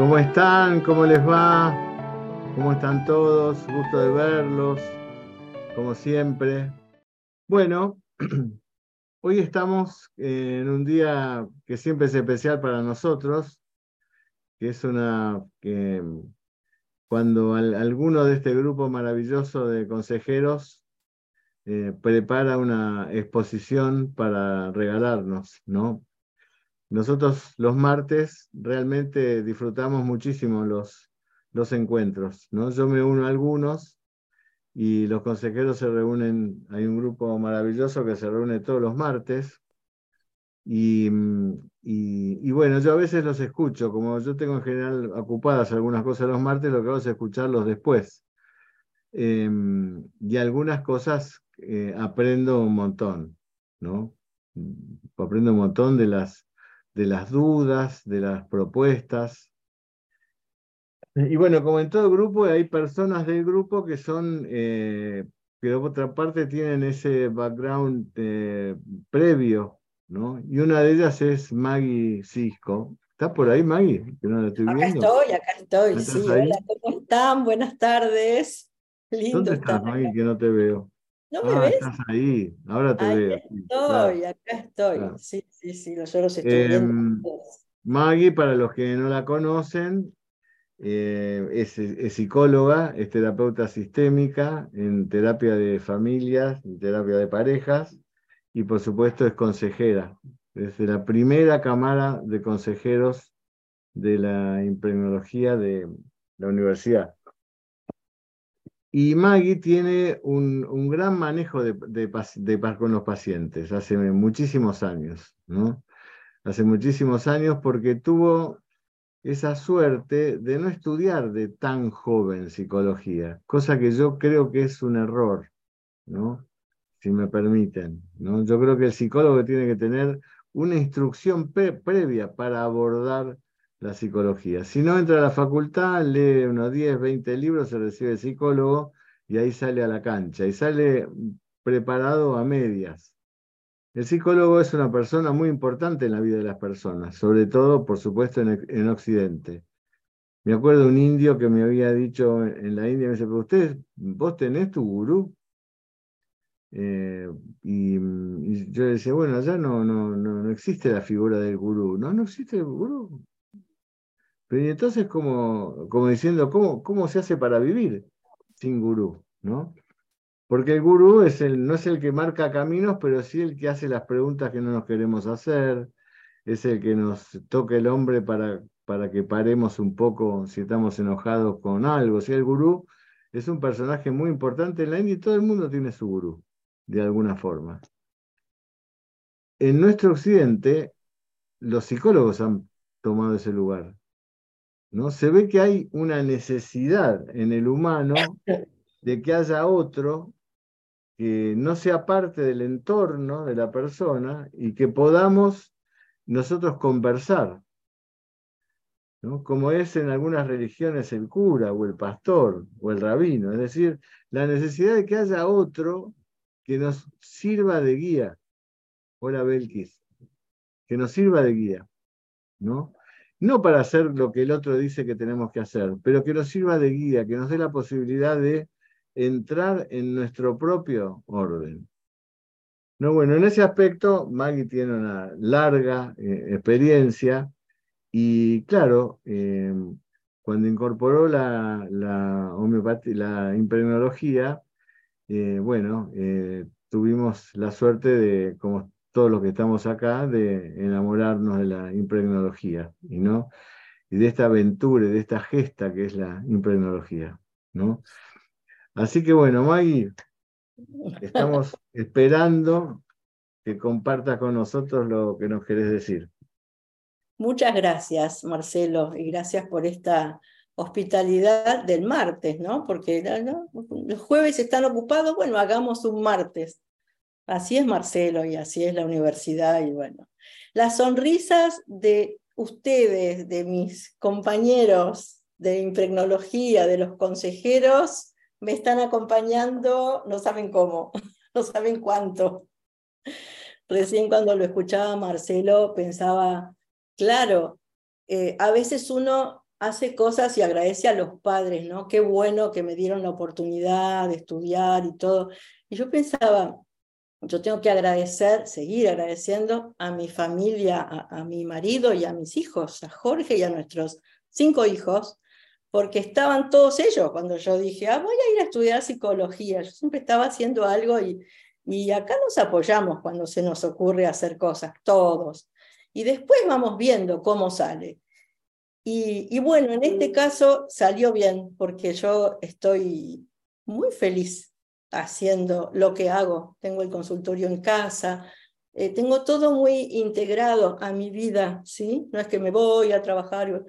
¿Cómo están? ¿Cómo les va? ¿Cómo están todos? Gusto de verlos, como siempre. Bueno, hoy estamos en un día que siempre es especial para nosotros, que es una que cuando alguno de este grupo maravilloso de consejeros eh, prepara una exposición para regalarnos, ¿no? Nosotros los martes realmente disfrutamos muchísimo los, los encuentros, ¿no? Yo me uno a algunos y los consejeros se reúnen, hay un grupo maravilloso que se reúne todos los martes y, y, bueno, yo a veces los escucho, como yo tengo en general ocupadas algunas cosas los martes, lo que hago es escucharlos después. Em, y algunas cosas eh, aprendo un montón, ¿no? Aprendo un montón de las de las dudas, de las propuestas. Y bueno, como en todo grupo, hay personas del grupo que son, eh, que de otra parte tienen ese background eh, previo, ¿no? Y una de ellas es Maggie Cisco. ¿Está por ahí, Maggie? Que no la estoy acá estoy, acá estoy, sí. Hola, ¿cómo están? Buenas tardes. Lindo ¿Dónde estás, Maggie, que no te veo? ¿No me ah, ves? Estás ahí, ahora te veo. Estoy, acá estoy. Sí, sí, sí, yo los estoy viendo. Em, Maggie, para los que no la conocen, eh, es, psicóloga, es terapeuta sistémica en terapia de familias, en terapia de parejas, y por supuesto es consejera. Es de la primera cámara de consejeros de la impregnología de la universidad. Y Maggie tiene un, gran manejo de, de, con los pacientes hace muchísimos años, ¿no? Hace muchísimos años porque tuvo esa suerte de no estudiar de tan joven psicología, cosa que yo creo que es un error, ¿no? Si me permiten, ¿no? Yo creo que el psicólogo tiene que tener una instrucción previa para abordar la psicología. Si no entra a la facultad, lee unos 10, 20 libros, se recibe psicólogo y ahí sale a la cancha y sale preparado a medias. El psicólogo es una persona muy importante en la vida de las personas, sobre todo, por supuesto, en, Occidente. Me acuerdo de un indio que me había dicho en la India, me dice, pero usted, vos tenés tu gurú. Eh, y, yo le decía, bueno, allá no, no, no, no existe la figura del gurú. No, no existe el gurú. Pero entonces, como, como diciendo, ¿cómo, ¿cómo se hace para vivir sin gurú? ¿no? Porque el gurú es el, no es el que marca caminos, pero sí el que hace las preguntas que no nos queremos hacer, es el que nos toca el hombre para, para que paremos un poco si estamos enojados con algo. Si el gurú es un personaje muy importante en la India y todo el mundo tiene su gurú, de alguna forma. En nuestro occidente, los psicólogos han tomado ese lugar. ¿No? Se ve que hay una necesidad en el humano de que haya otro que no sea parte del entorno de la persona y que podamos nosotros conversar, ¿no? como es en algunas religiones el cura o el pastor o el rabino, es decir, la necesidad de que haya otro que nos sirva de guía. Hola Belkis, que nos sirva de guía, ¿no? No para hacer lo que el otro dice que tenemos que hacer, pero que nos sirva de guía, que nos dé la posibilidad de entrar en nuestro propio orden. No, bueno, en ese aspecto Maggie tiene una larga eh, experiencia y claro, eh, cuando incorporó la, la la impregnología, eh, bueno, tuvimos la suerte de, como todos los que estamos acá, de enamorarnos de la impregnología, y no y de esta aventura, de esta gesta que es la impregnología, ¿no? Así que bueno, Maggie, estamos esperando que compartas con nosotros lo que nos querés decir. Muchas gracias, Marcelo, y gracias por esta hospitalidad del martes, ¿no? Porque los jueves están ocupados, bueno, hagamos un martes. Así es Marcelo y así es la universidad y bueno, las sonrisas de ustedes, de mis compañeros de impregnología, de los consejeros, me están acompañando, no saben cómo, no saben cuánto. Recién cuando lo escuchaba Marcelo pensaba, claro, eh, a veces uno hace cosas y agradece a los padres, ¿no? Qué bueno que me dieron la oportunidad de estudiar y todo. Y yo pensaba, yo tengo que agradecer, seguir agradeciendo a mi familia, a, mi marido y a mis hijos, a Jorge y a nuestros cinco hijos, porque estaban todos ellos cuando yo dije, ah, voy a ir a estudiar psicología. Yo siempre estaba haciendo algo y, y acá nos apoyamos cuando se nos ocurre hacer cosas, todos. Y después vamos viendo cómo sale. Y, y bueno, en este caso salió bien, porque yo estoy muy feliz haciendo lo que hago. Tengo el consultorio en casa, eh, tengo todo muy integrado a mi vida, ¿sí? No es que me voy a trabajar.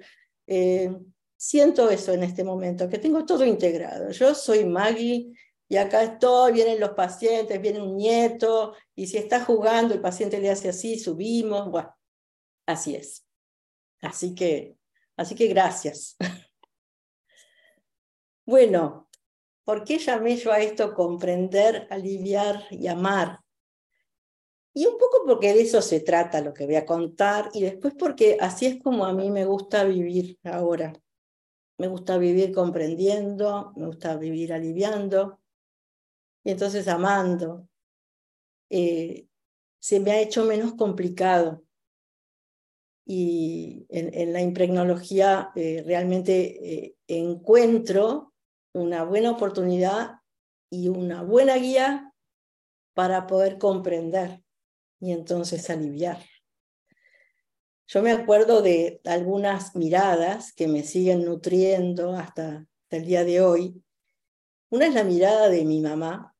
Eh, siento eso en este momento, que tengo todo integrado. Yo soy Maggie y acá estoy, vienen los pacientes, viene un nieto, y si está jugando, el paciente le hace así, subimos, bueno, así es. Así que, así que gracias. bueno, ¿Por qué llamé yo a esto comprender, aliviar y amar? Y un poco porque de eso se trata lo que voy a contar y después porque así es como a mí me gusta vivir ahora. Me gusta vivir comprendiendo, me gusta vivir aliviando y entonces amando. Eh, se me ha hecho menos complicado y en, la impregnología eh, realmente eh, encuentro una buena oportunidad y una buena guía para poder comprender y entonces aliviar. Yo me acuerdo de algunas miradas que me siguen nutriendo hasta, el día de hoy. Una es la mirada de mi mamá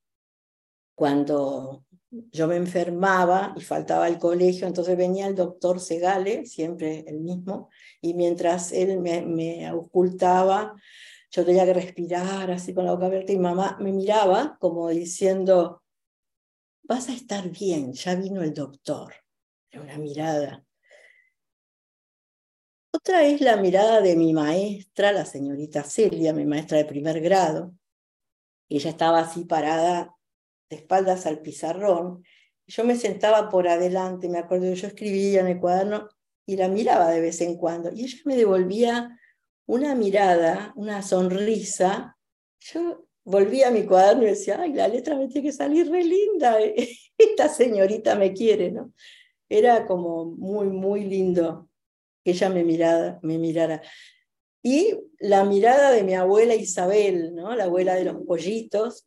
cuando yo me enfermaba y faltaba al colegio, entonces venía el doctor Segale, siempre el mismo, y mientras él me, me ocultaba yo tenía que respirar así con la boca abierta y mamá me miraba como diciendo, vas a estar bien, ya vino el doctor. Era una mirada. Otra es la mirada de mi maestra, la señorita Celia, mi maestra de primer grado. Ella estaba así parada de espaldas al pizarrón. Yo me sentaba por adelante, me acuerdo, yo escribía en el cuaderno y la miraba de vez en cuando. Y ella me devolvía una mirada, una sonrisa, yo volví a mi cuaderno y decía, ay, la letra me tiene que salir re linda, esta señorita me quiere, ¿no? Era como muy, muy lindo que ella me, mirara, me mirara. Y la mirada de mi abuela Isabel, ¿no? La abuela de los pollitos.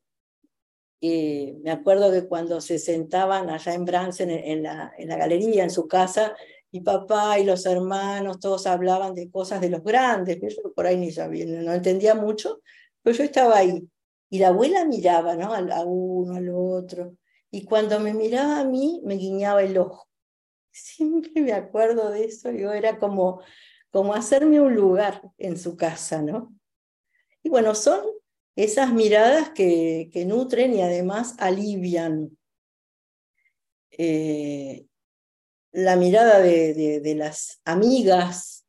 me acuerdo que cuando se sentaban allá en Bransen, en la, en la galería, en su casa, mi papá y los hermanos, todos hablaban de cosas de los grandes, pero yo por ahí ni sabía, no entendía mucho, pero yo estaba ahí. Y la abuela miraba, ¿no? A uno, al otro. Y cuando me miraba a mí, me guiñaba el ojo. Siempre me acuerdo de eso, yo era como, como hacerme un lugar en su casa, ¿no? Y bueno, son esas miradas que, que nutren y además alivian. Eh, la mirada de, las amigas,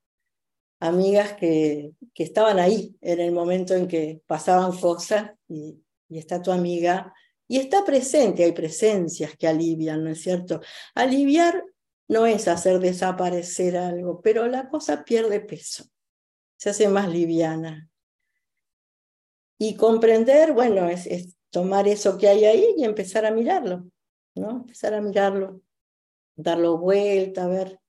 amigas que, que, estaban ahí en el momento en que pasaban cosas y, y está tu amiga y está presente, hay presencias que alivian, ¿no es cierto? Aliviar no es hacer desaparecer algo, pero la cosa pierde peso, se hace más liviana. Y comprender, bueno, es, es tomar eso que hay ahí y empezar a mirarlo, ¿no? Empezar a mirarlo darlo vuelta, a ver.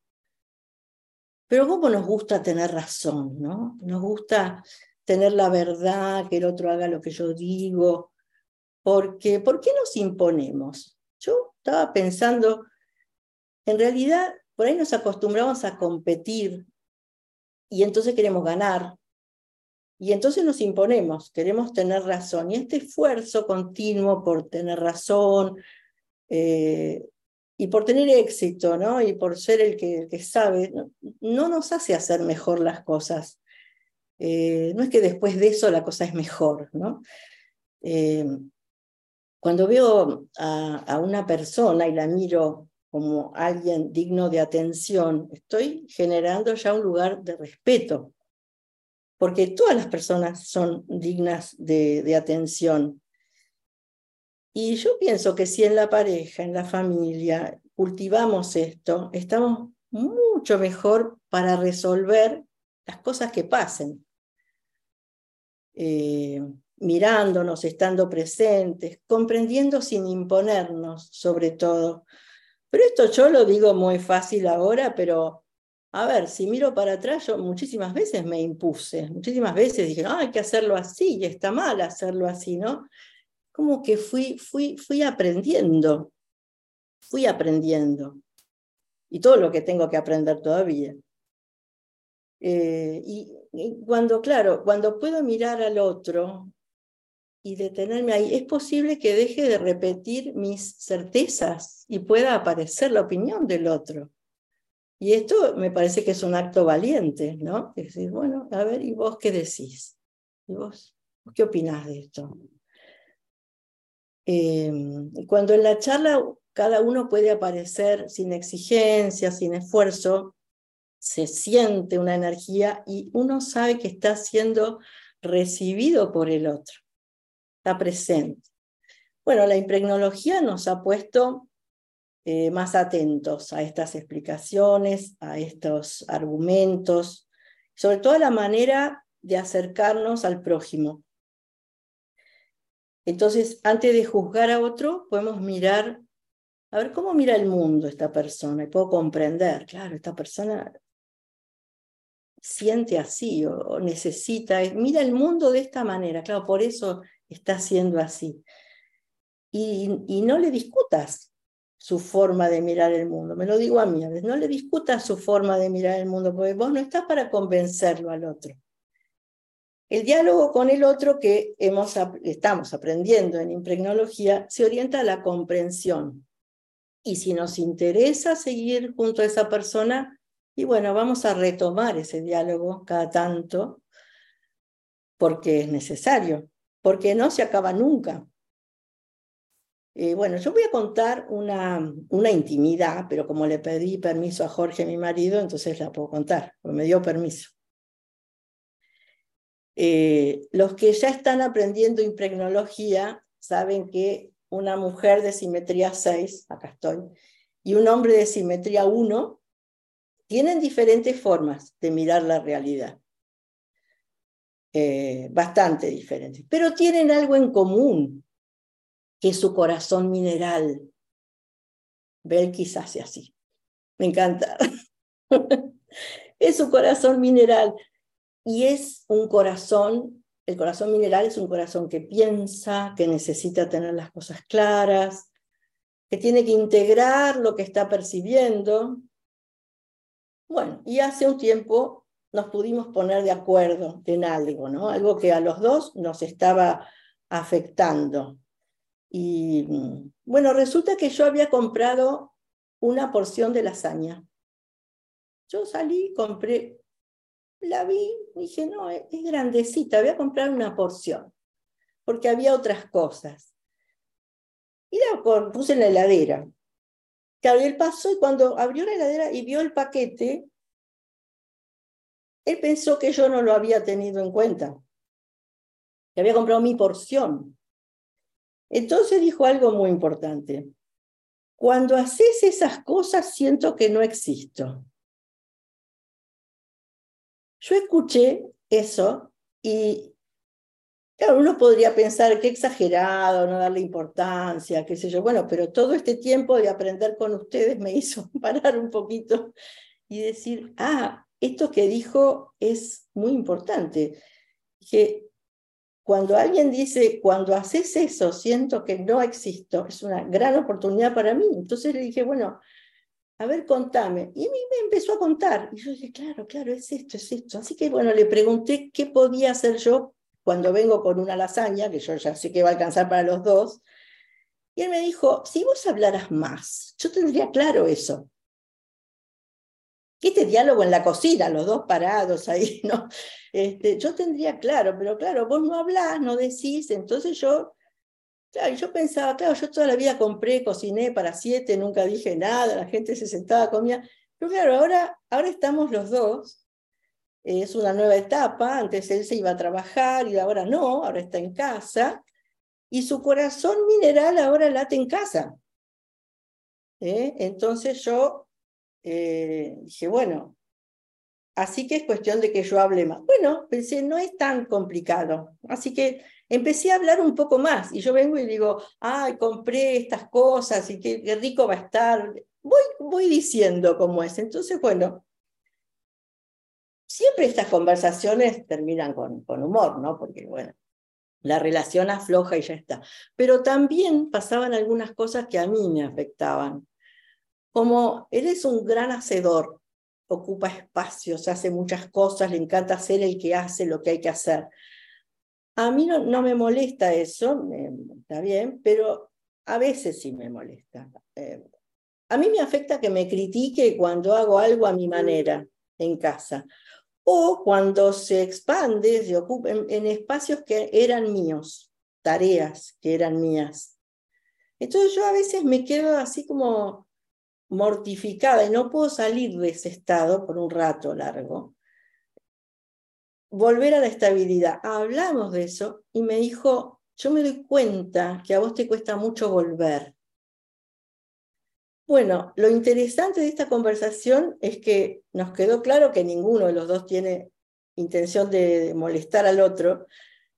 Pero cómo nos gusta tener razón, ¿no? Nos gusta tener la verdad, que el otro haga lo que yo digo, porque ¿por qué nos imponemos? Yo estaba pensando, en realidad, por ahí nos acostumbramos a competir y entonces queremos ganar. Y entonces nos imponemos, queremos tener razón. Y este esfuerzo continuo por tener razón, eh, y por tener éxito, ¿no? Y por ser el que, sabe, no, nos hace hacer mejor las cosas. Eh, no es que después de eso la cosa es mejor, ¿no? Eh, cuando veo a, una persona y la miro como alguien digno de atención, estoy generando ya un lugar de respeto, porque todas las personas son dignas de atención. Y yo pienso que si en la pareja, en la familia, cultivamos esto, estamos mucho mejor para resolver las cosas que pasen. Eh, mirándonos, estando presentes, comprendiendo sin imponernos, sobre todo. Pero esto yo lo digo muy fácil ahora, pero a ver, si miro para atrás, yo muchísimas veces me impuse, muchísimas veces dije, no, hay que hacerlo así y está mal hacerlo así, ¿no? Como que fui, fui, fui aprendiendo, fui aprendiendo. Y todo lo que tengo que aprender todavía. Eh, y, y cuando, claro, cuando puedo mirar al otro y detenerme ahí, es posible que deje de repetir mis certezas y pueda aparecer la opinión del otro. Y esto me parece que es un acto valiente, ¿no? Es decir, bueno, a ver, ¿y vos qué decís? ¿Y vos qué opinás de esto? Eh, cuando en la charla cada uno puede aparecer sin exigencia, sin esfuerzo, se siente una energía y uno sabe que está siendo recibido por el otro, está presente. Bueno, la impregnología nos ha puesto eh, más atentos a estas explicaciones, a estos argumentos, sobre todo a la manera de acercarnos al prójimo. Entonces, antes de juzgar a otro, podemos mirar, a ver cómo mira el mundo esta persona y puedo comprender, claro, esta persona siente así o, necesita, mira el mundo de esta manera, claro, por eso está siendo así. Y, no le discutas, su forma de mirar el mundo. Me lo digo a mí, no le discutas su forma de mirar el mundo, porque vos no estás para convencerlo al otro. El diálogo con el otro que estamos aprendiendo en impregnología se orienta a la comprensión. Y si nos interesa seguir junto a esa persona, y bueno, vamos a retomar ese diálogo cada tanto, porque es necesario, porque no se acaba nunca. Eh, bueno, yo voy a contar una, una intimidad, pero como le pedí permiso a Jorge, mi marido, entonces la puedo contar, me dio permiso. Eh, los que ya están aprendiendo impregnología saben que una mujer de simetría 6, acá estoy, y un hombre de simetría 1 tienen diferentes formas de mirar la realidad. Eh, bastante diferentes, pero tienen algo en común, que su corazón mineral. Belkis hace así. Me encanta. es su corazón mineral. Y es un corazón, el corazón mineral es un corazón que piensa, que necesita tener las cosas claras, que tiene que integrar lo que está percibiendo. Bueno, y hace un tiempo nos pudimos poner de acuerdo en algo, ¿no? Algo que a los dos nos estaba afectando. Y bueno, resulta que yo había comprado una porción de lasaña. Yo salí, compré, la vi, dije, no, es, grandecita, voy a comprar una porción, porque había otras cosas. Y la puse en la heladera. Claro, él pasó y cuando abrió la heladera y vio el paquete, él pensó que yo no lo había tenido en cuenta, que había comprado mi porción. Entonces dijo algo muy importante. Cuando haces esas cosas siento que no existo. Yo escuché eso y, claro, uno podría pensar que exagerado, no darle importancia, qué sé yo. Bueno, pero todo este tiempo de aprender con ustedes me hizo parar un poquito y decir, ah, esto que dijo es muy importante. Que cuando alguien dice, cuando haces eso, siento que no existo, es una gran oportunidad para mí. Entonces le dije, bueno, a ver, contame. Y me empezó a contar. Y yo dije, claro, claro, es esto, es esto. Así que bueno, le pregunté qué podía hacer yo cuando vengo con una lasaña, que yo ya sé que va a alcanzar para los dos. Y él me dijo, si vos hablaras más, yo tendría claro eso este diálogo en la cocina, los dos parados ahí, ¿no? Este, yo tendría claro, pero claro, vos no hablás, no decís, entonces yo, claro, yo pensaba, claro, yo toda la vida compré, cociné para siete, nunca dije nada, la gente se sentaba, comía, pero claro, ahora, ahora estamos los dos, es una nueva etapa, antes él se iba a trabajar y ahora no, ahora está en casa, y su corazón mineral ahora late en casa. ¿Eh? Entonces yo eh, dije, bueno, así que es cuestión de que yo hable más. Bueno, pensé, no es tan complicado. Así que empecé a hablar un poco más y yo vengo y digo, ay, compré estas cosas y qué, rico va a estar. Voy, voy diciendo cómo es. Entonces, bueno, siempre estas conversaciones terminan con, con humor, ¿no? Porque, bueno, la relación afloja y ya está. Pero también pasaban algunas cosas que a mí me afectaban. Como él es un gran hacedor, ocupa espacios, hace muchas cosas, le encanta ser el que hace lo que hay que hacer. A mí no, me molesta eso, está bien, pero a veces sí me molesta. Eh, a mí me afecta que me critique cuando hago algo a mi manera en casa o cuando se expande, se ocupa en, espacios que eran míos, tareas que eran mías. Entonces yo a veces me quedo así como mortificada y no puedo salir de ese estado por un rato largo. Volver a la estabilidad. Hablamos de eso y me dijo, yo me doy cuenta que a vos te cuesta mucho volver. Bueno, lo interesante de esta conversación es que nos quedó claro que ninguno de los dos tiene intención de molestar al otro,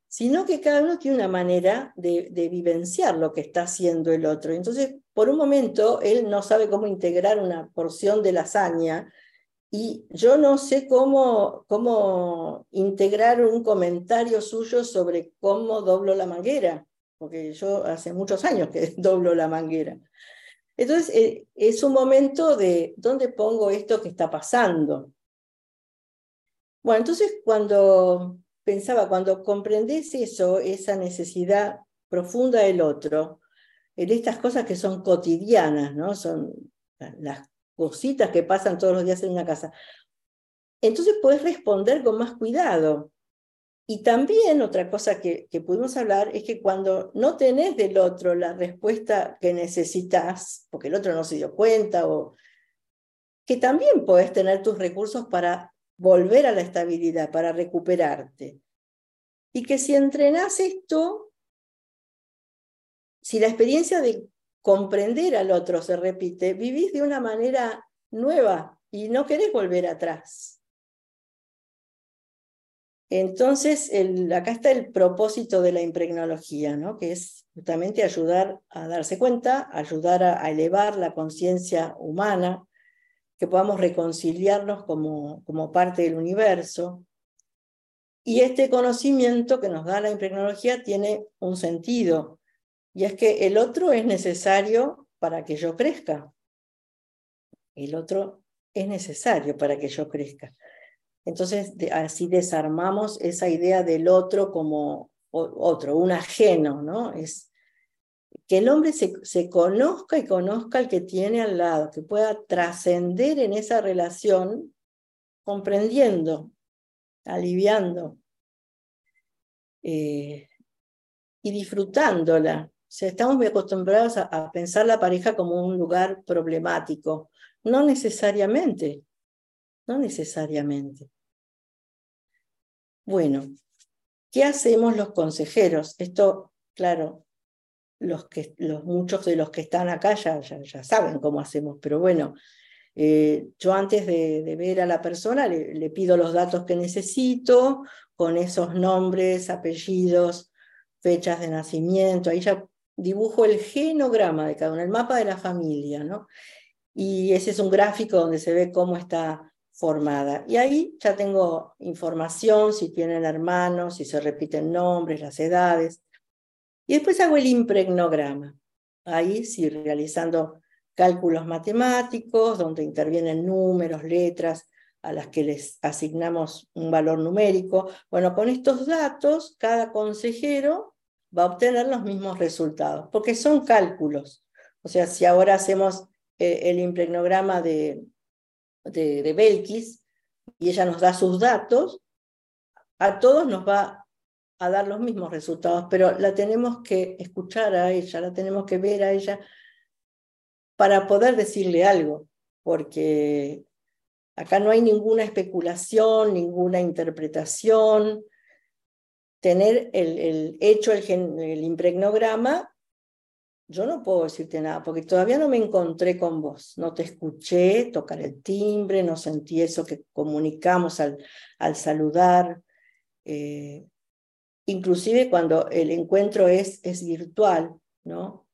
sino que cada uno tiene una manera de, vivenciar lo que está haciendo el otro. Entonces, por un momento, él no sabe cómo integrar una porción de lasaña y yo no sé cómo, cómo integrar un comentario suyo sobre cómo doblo la manguera, porque yo hace muchos años que doblo la manguera. Entonces, eh, es un momento de dónde pongo esto que está pasando. Bueno, entonces cuando pensaba, cuando comprendes eso, esa necesidad profunda del otro, en estas cosas que son cotidianas, ¿no? Son las cositas que pasan todos los días en una casa. Entonces puedes responder con más cuidado. Y también otra cosa que, que, pudimos hablar es que cuando no tenés del otro la respuesta que necesitas, porque el otro no se dio cuenta, o que también puedes tener tus recursos para volver a la estabilidad, para recuperarte. Y que si entrenás esto, si la experiencia de comprender al otro se repite, vivís de una manera nueva y no querés volver atrás. Entonces, acá está el propósito de la impregnología, ¿no? que es justamente ayudar a darse cuenta, ayudar a, elevar la conciencia humana, que podamos reconciliarnos como, como parte del universo. Y este conocimiento que nos da la impregnología tiene un sentido, y es que el otro es necesario para que yo crezca. El otro es necesario para que yo crezca. Entonces, así desarmamos esa idea del otro como otro, un ajeno, ¿no? Es que el hombre se, se conozca y conozca al que tiene al lado, que pueda trascender en esa relación comprendiendo, aliviando eh, y disfrutándola. Sea, estamos muy acostumbrados a pensar la pareja como un lugar problemático. No necesariamente, no necesariamente. Bueno, ¿qué hacemos los consejeros? Esto, claro, los que, los, muchos de los que están acá ya, ya, saben cómo hacemos, pero bueno, eh, yo antes de, ver a la persona le, pido los datos que necesito, con esos nombres, apellidos, fechas de nacimiento, ahí ya dibujo el genograma de cada uno, el mapa de la familia, ¿no? Y ese es un gráfico donde se ve cómo está formada. Y ahí ya tengo información, si tienen hermanos, si se repiten nombres, las edades. Y después hago el impregnograma. Ahí sí, realizando cálculos matemáticos, donde intervienen números, letras, a las que les asignamos un valor numérico. Bueno, con estos datos, cada consejero va a obtener los mismos resultados, porque son cálculos. O sea, si ahora hacemos eh, el impregnograma de, de, de Belkis y ella nos da sus datos, a todos nos va a dar los mismos resultados, pero la tenemos que escuchar a ella, la tenemos que ver a ella para poder decirle algo, porque acá no hay ninguna especulación, ninguna interpretación. Tener el, el hecho, el, el impregnograma, yo no puedo decirte nada porque todavía no me encontré con vos, no te escuché tocar el timbre, no sentí eso que comunicamos al, al saludar. Eh, inclusive cuando el encuentro es, es virtual, ¿no?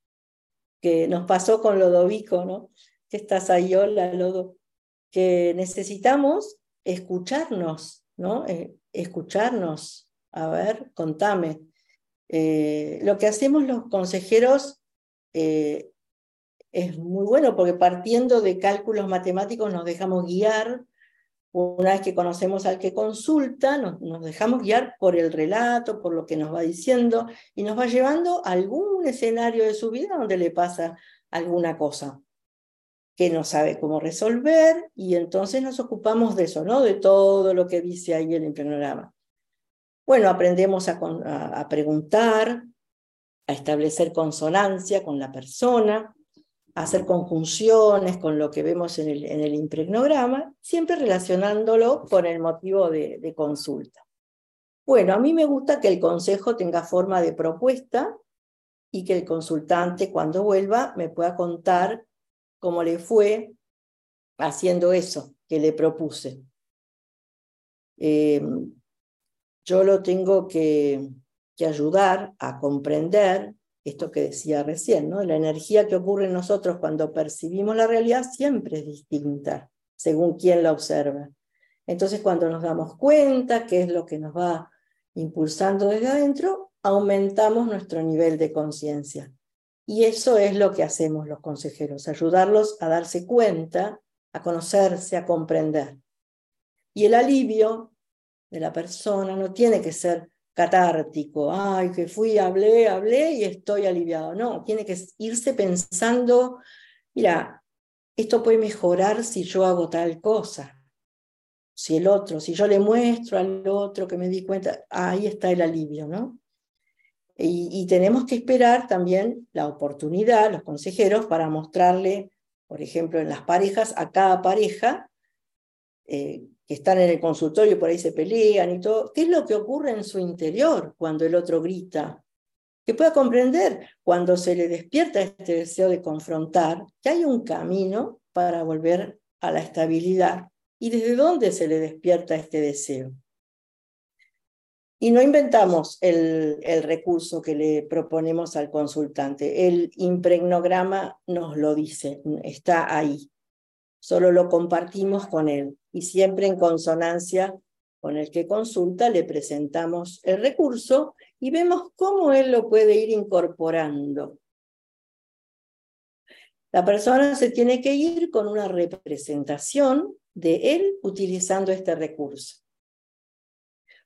Que nos pasó con Lodovico, ¿no? Que estás ahí, hola, Lodo, que necesitamos escucharnos, ¿no? Eh, escucharnos. A ver, contame. Eh, lo que hacemos los consejeros eh, es muy bueno porque partiendo de cálculos matemáticos nos dejamos guiar. Una vez que conocemos al que consulta, nos, dejamos guiar por el relato, por lo que nos va diciendo y nos va llevando a algún escenario de su vida donde le pasa alguna cosa que no sabe cómo resolver y entonces nos ocupamos de eso, ¿no? De todo lo que dice ahí el programa. Bueno, aprendemos a, preguntar, a establecer consonancia con la persona, a hacer conjunciones con lo que vemos en el, en el impregnograma, siempre relacionándolo con el motivo de, de consulta. Bueno, a mí me gusta que el consejo tenga forma de propuesta y que el consultante cuando vuelva me pueda contar cómo le fue haciendo eso que le propuse. Eh, yo lo tengo que, ayudar a comprender esto que decía recién, ¿no? La energía que ocurre en nosotros cuando percibimos la realidad siempre es distinta, según quien la observa. Entonces, cuando nos damos cuenta qué es lo que nos va impulsando desde adentro, aumentamos nuestro nivel de conciencia. Y eso es lo que hacemos los consejeros, ayudarlos a darse cuenta, a conocerse, a comprender. Y el alivio de la persona no tiene que ser catártico, ay, que fui, hablé, hablé y estoy aliviado. No, tiene que irse pensando, mira, esto puede mejorar si yo hago tal cosa. Si el otro, si yo le muestro al otro que me di cuenta, ahí está el alivio, ¿no? Y, tenemos que esperar también la oportunidad, los consejeros, para mostrarle, por ejemplo, en las parejas, a cada pareja eh, que están en el consultorio y por ahí se pelean y todo, qué es lo que ocurre en su interior cuando el otro grita. Que pueda comprender cuando se le despierta este deseo de confrontar, que hay un camino para volver a la estabilidad y desde dónde se le despierta este deseo. Y no inventamos el, el, recurso que le proponemos al consultante. El impregnograma nos lo dice, está ahí. Solo lo compartimos con él y siempre en consonancia con el que consulta le presentamos el recurso y vemos cómo él lo puede ir incorporando. La persona se tiene que ir con una representación de él utilizando este recurso.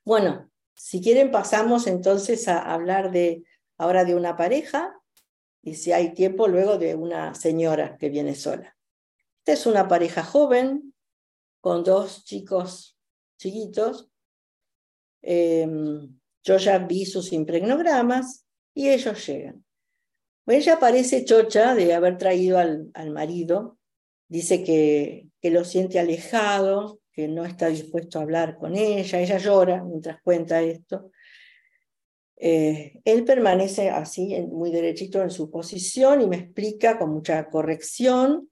Bueno, si quieren, pasamos entonces a hablar de ahora de una pareja y si hay tiempo, luego de una señora que viene sola. Esta es una pareja joven con dos chicos chiquitos. Em, yo ya vi sus impregnogramas y ellos llegan. Ella parece chocha de haber traído al, al marido. Dice que, que lo siente alejado, que no está dispuesto a hablar con ella, ella llora mientras cuenta esto. Eh, él permanece así, muy derechito en su posición y me explica con mucha corrección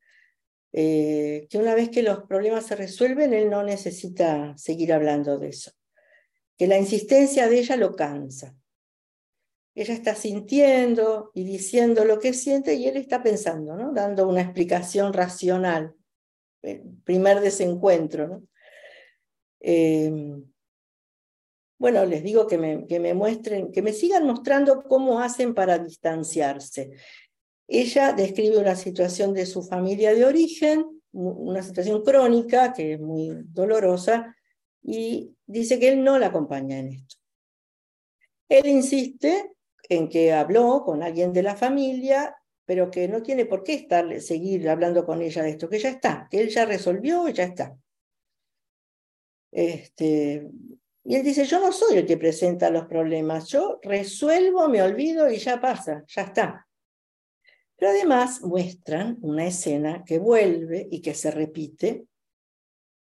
eh, que una vez que los problemas se resuelven, él no necesita seguir hablando de eso, que la insistencia de ella lo cansa. Ella está sintiendo y diciendo lo que siente y él está pensando, ¿no? dando una explicación racional primer desencuentro. Eh, bueno, les digo que me, que me muestren, que me sigan mostrando cómo hacen para distanciarse. Ella describe una situación de su familia de origen, una situación crónica que es muy dolorosa, y dice que él no la acompaña en esto. Él insiste en que habló con alguien de la familia pero que no tiene por qué estar, seguir hablando con ella de esto, que ya está, que él ya resolvió y ya está. Este, y él dice, yo no soy el que presenta los problemas, yo resuelvo, me olvido y ya pasa, ya está. Pero además muestran una escena que vuelve y que se repite,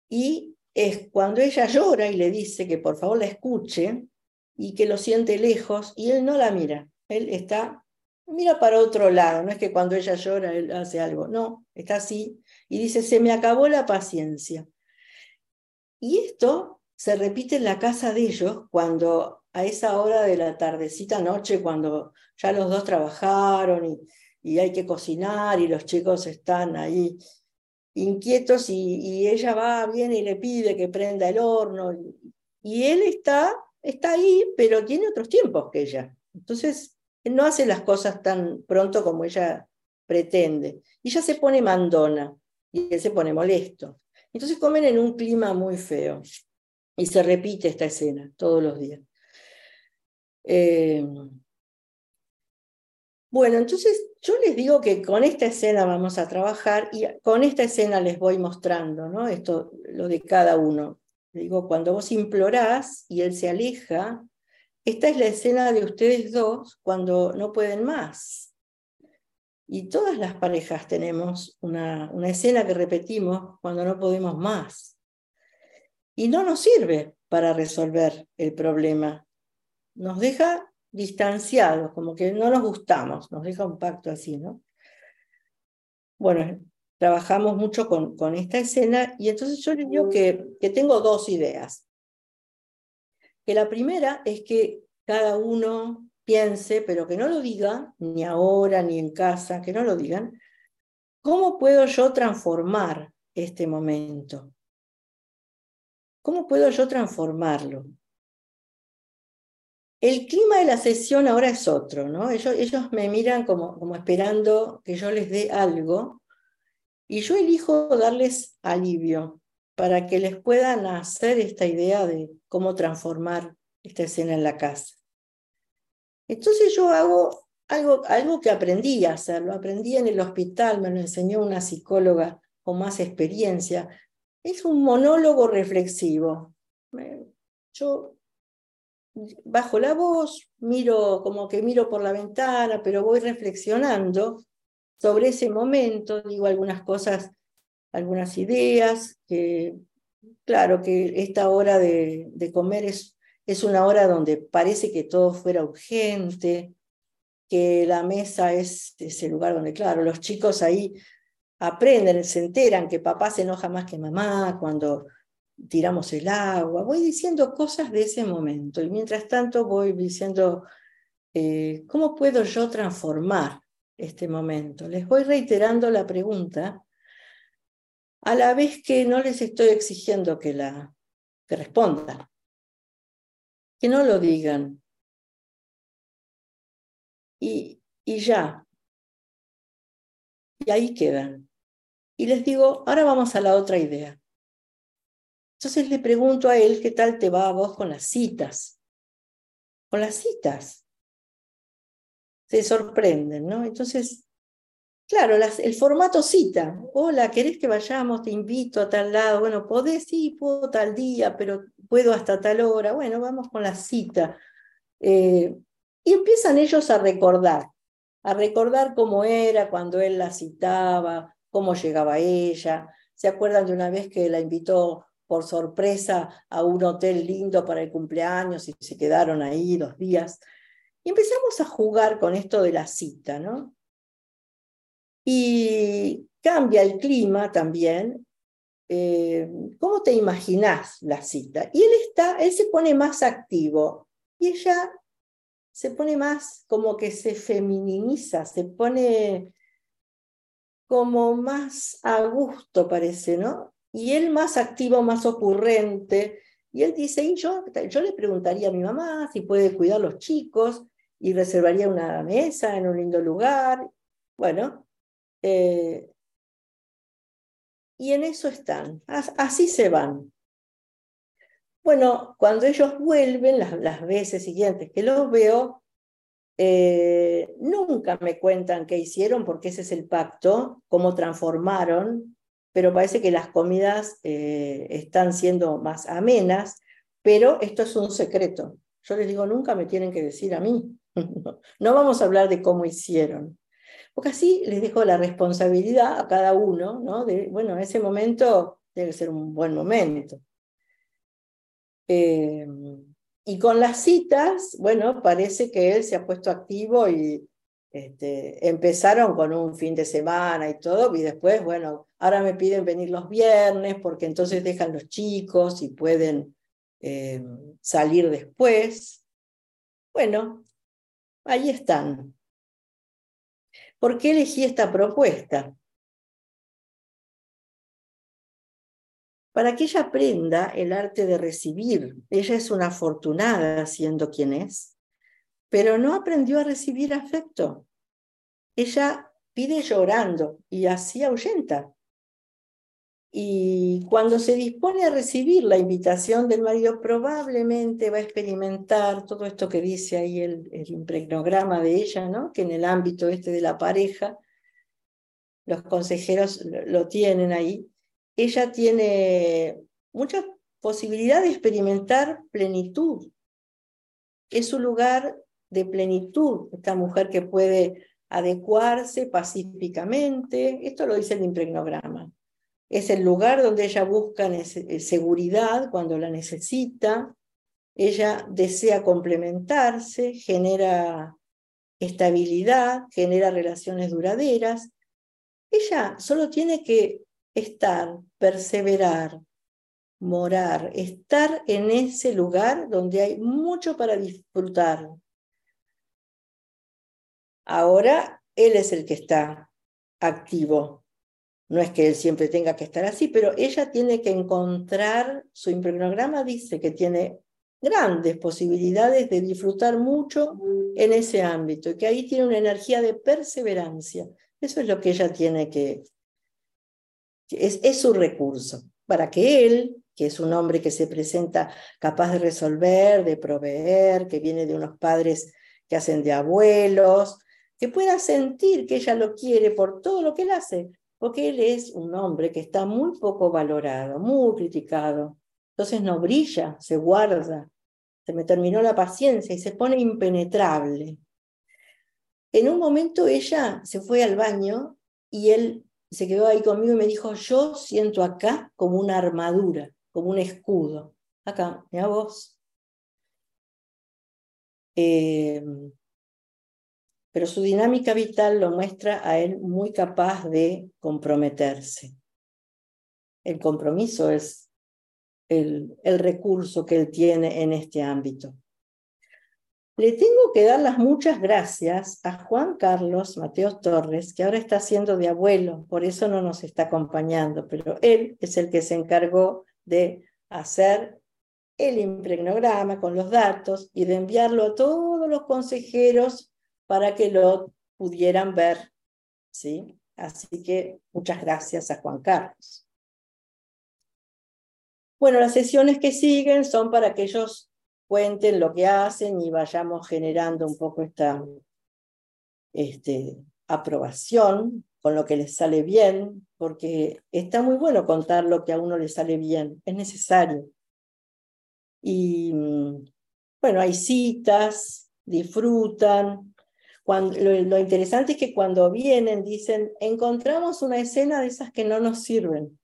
y es cuando ella llora y le dice que por favor la escuche y que lo siente lejos, y él no la mira, él está mira para otro lado, no es que cuando ella llora él hace algo, no, está así y dice, se me acabó la paciencia. Y esto se repite en la casa de ellos cuando a esa hora de la tardecita noche, cuando ya los dos trabajaron y, y hay que cocinar y los chicos están ahí inquietos y, ella va, viene y le pide que prenda el horno y él está, está ahí, pero tiene otros tiempos que ella. Entonces, él no hace las cosas tan pronto como ella pretende. Y ella se pone mandona y él se pone molesto. Entonces comen en un clima muy feo. Y se repite esta escena todos los días. Eh, bueno, entonces yo les digo que con esta escena vamos a trabajar y con esta escena les voy mostrando, ¿no? Esto, lo de cada uno. digo, cuando vos implorás y él se aleja, esta es la escena de ustedes dos cuando no pueden más. Y todas las parejas tenemos una, una escena que repetimos cuando no podemos más. Y no nos sirve para resolver el problema. Nos deja distanciados, como que no nos gustamos, nos deja un pacto así, ¿no? Bueno, trabajamos mucho con, con esta escena y entonces yo les digo que, que tengo dos ideas. Que la primera es que cada uno piense, pero que no lo diga, ni ahora, ni en casa, que no lo digan, ¿cómo puedo yo transformar este momento? ¿Cómo puedo yo transformarlo? El clima de la sesión ahora es otro, ¿no? Ellos, me miran como, como esperando que yo les dé algo y yo elijo darles alivio para que les puedan hacer esta idea de cómo transformar esta escena en la casa. Entonces yo hago algo, algo que aprendí a hacer, lo aprendí en el hospital, me lo enseñó una psicóloga con más experiencia. Es un monólogo reflexivo. Yo bajo la voz, miro como que miro por la ventana, pero voy reflexionando sobre ese momento, digo algunas cosas, algunas ideas, que claro que esta hora de, de comer es, es una hora donde parece que todo fuera urgente, que la mesa es ese lugar donde, claro, los chicos ahí aprenden, se enteran que papá se enoja más que mamá cuando tiramos el agua, voy diciendo cosas de ese momento y mientras tanto voy diciendo, eh, ¿cómo puedo yo transformar este momento? Les voy reiterando la pregunta a la vez que no les estoy exigiendo que, la, que respondan, que no lo digan. Y, y ya. Y ahí quedan. Y les digo, ahora vamos a la otra idea. Entonces le pregunto a él, ¿qué tal te va a vos con las citas? Con las citas. Se sorprenden, ¿no? Entonces, claro, el formato cita. Hola, ¿querés que vayamos? Te invito a tal lado. Bueno, podés, sí, puedo tal día, pero puedo hasta tal hora. Bueno, vamos con la cita. Eh, y empiezan ellos a recordar, a recordar cómo era cuando él la citaba, cómo llegaba ella. ¿Se acuerdan de una vez que la invitó por sorpresa a un hotel lindo para el cumpleaños y se quedaron ahí dos días. Y empezamos a jugar con esto de la cita, ¿no? Y cambia el clima también. Eh, ¿Cómo te imaginas la cita? Y él está, él se pone más activo y ella se pone más como que se feminiza, se pone como más a gusto, parece, ¿no? Y él más activo, más ocurrente. Y él dice, y yo, yo le preguntaría a mi mamá si puede cuidar a los chicos y reservaría una mesa en un lindo lugar. Bueno, eh, y en eso están, así se van. Bueno, cuando ellos vuelven, las, las veces siguientes que los veo, eh, nunca me cuentan qué hicieron, porque ese es el pacto, cómo transformaron pero parece que las comidas eh, están siendo más amenas, pero esto es un secreto. Yo les digo, nunca me tienen que decir a mí. no vamos a hablar de cómo hicieron. Porque así les dejo la responsabilidad a cada uno, ¿no? De, bueno, ese momento debe ser un buen momento. Eh, y con las citas, bueno, parece que él se ha puesto activo y, Este, empezaron con un fin de semana y todo, y después, bueno, ahora me piden venir los viernes porque entonces dejan los chicos y pueden eh, salir después. Bueno, ahí están. ¿Por qué elegí esta propuesta? Para que ella aprenda el arte de recibir. Ella es una afortunada siendo quien es, pero no aprendió a recibir afecto. Ella pide llorando y así ahuyenta. Y cuando se dispone a recibir la invitación del marido, probablemente va a experimentar todo esto que dice ahí el, impregnograma de ella, ¿no? que en el ámbito este de la pareja, los consejeros lo tienen ahí. Ella tiene mucha posibilidad de experimentar plenitud. Es un lugar de plenitud, esta mujer que puede adecuarse pacíficamente. Esto lo dice el impregnograma es el lugar donde ella busca eh, seguridad cuando la necesita, ella desea complementarse, genera estabilidad, genera relaciones duraderas. Ella solo tiene que estar, perseverar, morar, estar en ese lugar donde hay mucho para disfrutar. Ahora él es el que está activo, no es que él siempre tenga que estar así, pero ella tiene que encontrar, su impregnograma dice que tiene grandes posibilidades de disfrutar mucho en ese ámbito y que ahí tiene una energía de perseverancia. Eso es lo que ella tiene que, es, es su recurso, para que él, que es un hombre que se presenta capaz de resolver, de proveer, que viene de unos padres que hacen de abuelos, que pueda sentir que ella lo quiere por todo lo que él hace, porque él es un hombre que está muy poco valorado, muy criticado. Entonces no brilla, se guarda, se me terminó la paciencia y se pone impenetrable. En un momento ella se fue al baño y él se quedó ahí conmigo y me dijo, yo siento acá como una armadura, como un escudo. Acá, mira vos. Eh, pero su dinámica vital lo muestra a él muy capaz de comprometerse. El compromiso es el, recurso que él tiene en este ámbito. Le tengo que dar las muchas gracias a Juan Carlos Mateos Torres, que ahora está haciendo de abuelo, por eso no nos está acompañando, pero él es el que se encargó de hacer el impregnograma con los datos y de enviarlo a todos los consejeros para que lo pudieran ver. ¿sí? Así que muchas gracias a Juan Carlos. Bueno, las sesiones que siguen son para que ellos cuenten lo que hacen y vayamos generando un poco esta este, aprobación con lo que les sale bien, porque está muy bueno contar lo que a uno le sale bien, es necesario. Y mm, bueno, hay citas, disfrutan, lo, interesante es que cuando vienen dicen, encontramos una escena de esas que no nos sirven.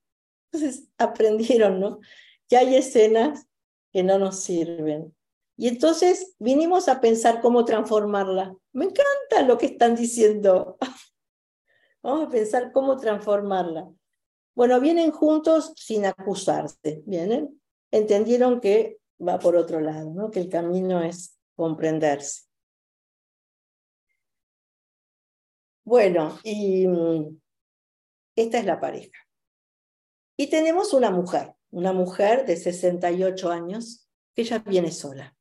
Entonces aprendieron, ¿no? Que hay escenas que no nos sirven. Y entonces vinimos a pensar cómo transformarla. Me encanta lo que están diciendo. Vamos a pensar cómo transformarla. Bueno, vienen juntos sin acusarse, ¿vienen? Entendieron que va por otro lado, ¿no? Que el camino es comprenderse. Bueno, y mm, esta es la pareja. Y tenemos una mujer, una mujer de 68 años, que ella viene sola.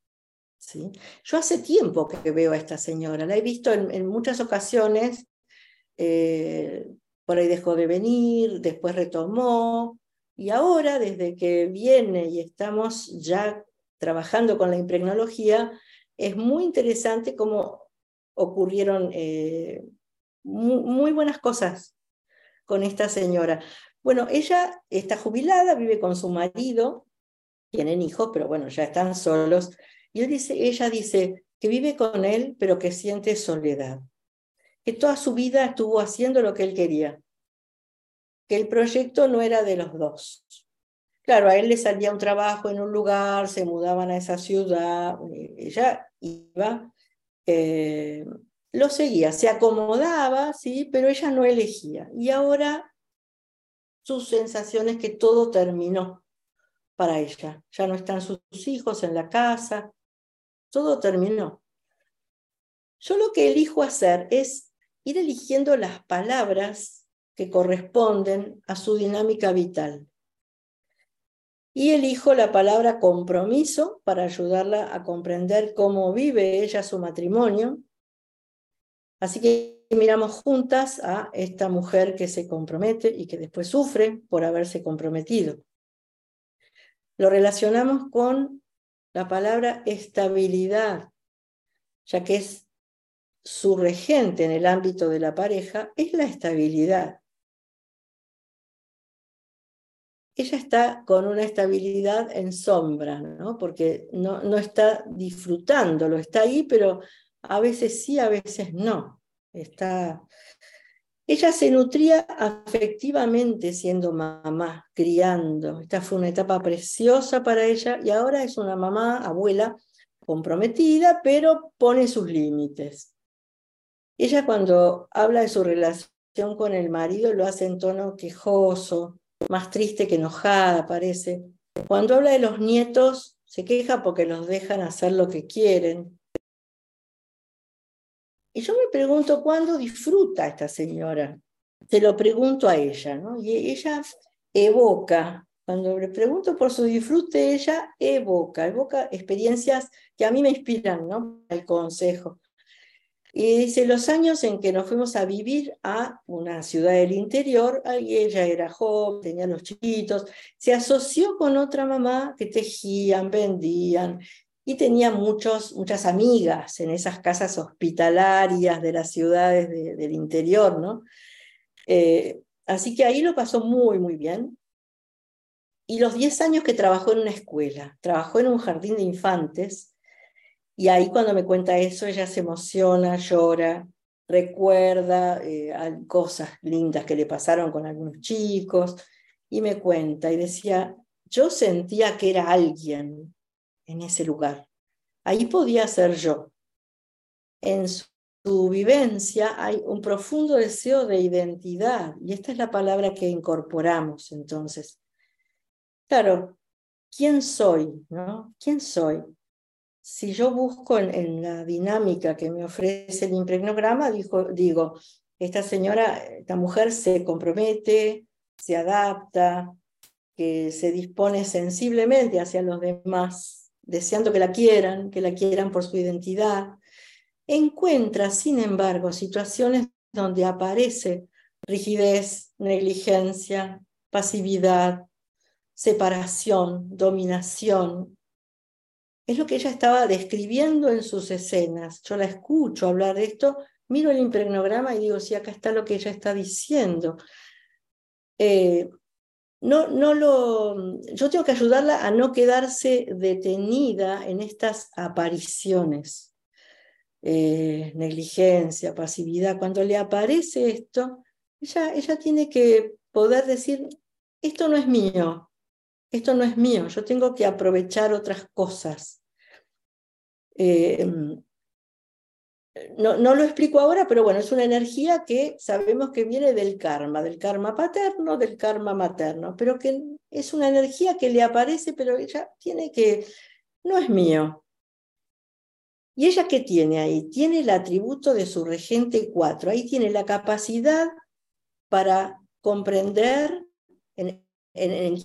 ¿sí? Yo hace tiempo que veo a esta señora, la he visto en, muchas ocasiones, eh, por ahí dejó de venir, después retomó, y ahora, desde que viene y estamos ya trabajando con la impregnología, es muy interesante cómo ocurrieron eh, muy, buenas cosas con esta señora. Bueno, ella está jubilada, vive con su marido, tienen hijos, pero bueno, ya están solos. Y él dice, ella dice que vive con él, pero que siente soledad, que toda su vida estuvo haciendo lo que él quería, que el proyecto no era de los dos. Claro, a él le salía un trabajo en un lugar, se mudaban a esa ciudad, ella iba, eh, lo seguía, se acomodaba, sí, pero ella no elegía. Y ahora su sensación es que todo terminó para ella. Ya no están sus hijos en la casa, todo terminó. Yo lo que elijo hacer es ir eligiendo las palabras que corresponden a su dinámica vital. Y elijo la palabra compromiso para ayudarla a comprender cómo vive ella su matrimonio. Así que miramos juntas a esta mujer que se compromete y que después sufre por haberse comprometido. Lo relacionamos con la palabra estabilidad, ya que es su regente en el ámbito de la pareja, es la estabilidad. Ella está con una estabilidad en sombra, ¿no? porque no, no está disfrutándolo, está ahí, pero a veces sí, a veces no. Está... Ella se nutría afectivamente siendo mamá, criando. Esta fue una etapa preciosa para ella y ahora es una mamá, abuela, comprometida, pero pone sus límites. Ella cuando habla de su relación con el marido lo hace en tono quejoso, más triste que enojada, parece. Cuando habla de los nietos, se queja porque los dejan hacer lo que quieren. Y yo me pregunto, ¿cuándo disfruta esta señora? Se lo pregunto a ella, ¿no? Y ella evoca, cuando le pregunto por su disfrute, ella evoca, evoca experiencias que a mí me inspiran, ¿no? El consejo. Y dice, los años en que nos fuimos a vivir a una ciudad del interior, ahí ella era joven, tenía los chiquitos, se asoció con otra mamá que tejían, vendían, y tenía muchos, muchas amigas en esas casas hospitalarias de las ciudades del interior, ¿no? Eh, así que ahí lo pasó muy, muy bien. Y los 10 años que trabajó en una escuela, trabajó en un jardín de infantes, y ahí cuando me cuenta eso, ella se emociona, llora, recuerda eh, cosas lindas que le pasaron con algunos chicos y me cuenta y decía, yo sentía que era alguien en ese lugar. Ahí podía ser yo. En su, vivencia hay un profundo deseo de identidad y esta es la palabra que incorporamos entonces. Claro, ¿quién soy? ¿no? ¿Quién soy? si yo busco en, la dinámica que me ofrece el impregnograma, digo, esta señora, esta mujer se compromete, se adapta, que se dispone sensiblemente hacia los demás, deseando que la quieran, que la quieran por su identidad, encuentra, sin embargo, situaciones donde aparece rigidez, negligencia, pasividad, separación, dominación, es lo que ella estaba describiendo en sus escenas. Yo la escucho hablar de esto, miro el impregnograma y digo, sí, acá está lo que ella está diciendo. Eh, no, no lo, yo tengo que ayudarla a no quedarse detenida en estas apariciones. Eh, negligencia, pasividad. Cuando le aparece esto, ella, ella tiene que poder decir, esto no es mío, esto no es mío, yo tengo que aprovechar otras cosas. Eh, no, no, lo explico ahora, pero bueno, es una energía que sabemos que viene del karma, del karma paterno, del karma materno, pero que es una energía que le aparece, pero ella tiene que, no es mío. ¿Y ella qué tiene ahí? Tiene el atributo de su regente 4, ahí tiene la capacidad para comprender en, en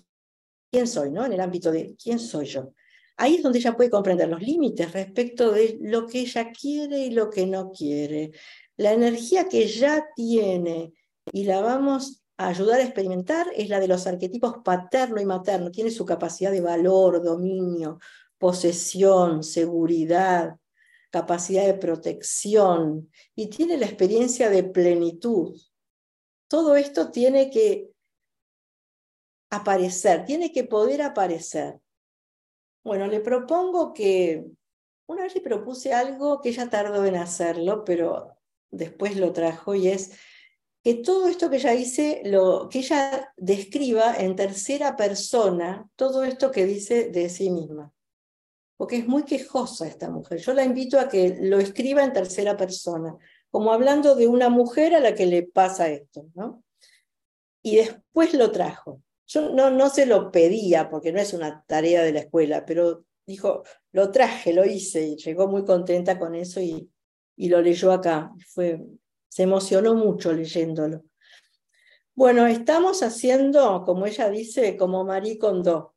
quién soy, ¿no? En el ámbito de quién soy yo. Ahí es donde ella puede comprender los límites respecto de lo que ella quiere y lo que no quiere. La energía que ya tiene y la vamos a ayudar a experimentar es la de los arquetipos paterno y materno. Tiene su capacidad de valor, dominio, posesión, seguridad, capacidad de protección y tiene la experiencia de plenitud. Todo esto tiene que aparecer, tiene que poder aparecer. Bueno, le propongo que, una vez le propuse algo que ella tardó en hacerlo, pero después lo trajo y es que todo esto que ella dice, lo, que ella describa en tercera persona todo esto que dice de sí misma. Porque es muy quejosa esta mujer. Yo la invito a que lo escriba en tercera persona. como hablando de una mujer a la que le pasa esto, ¿no? Y después lo trajo. Yo no, no se lo pedía porque no es una tarea de la escuela, pero dijo, lo traje, lo hice y llegó muy contenta con eso y, y lo leyó acá. Se emocionó mucho leyéndolo. Bueno, estamos haciendo, como ella dice, como Marie Kondo,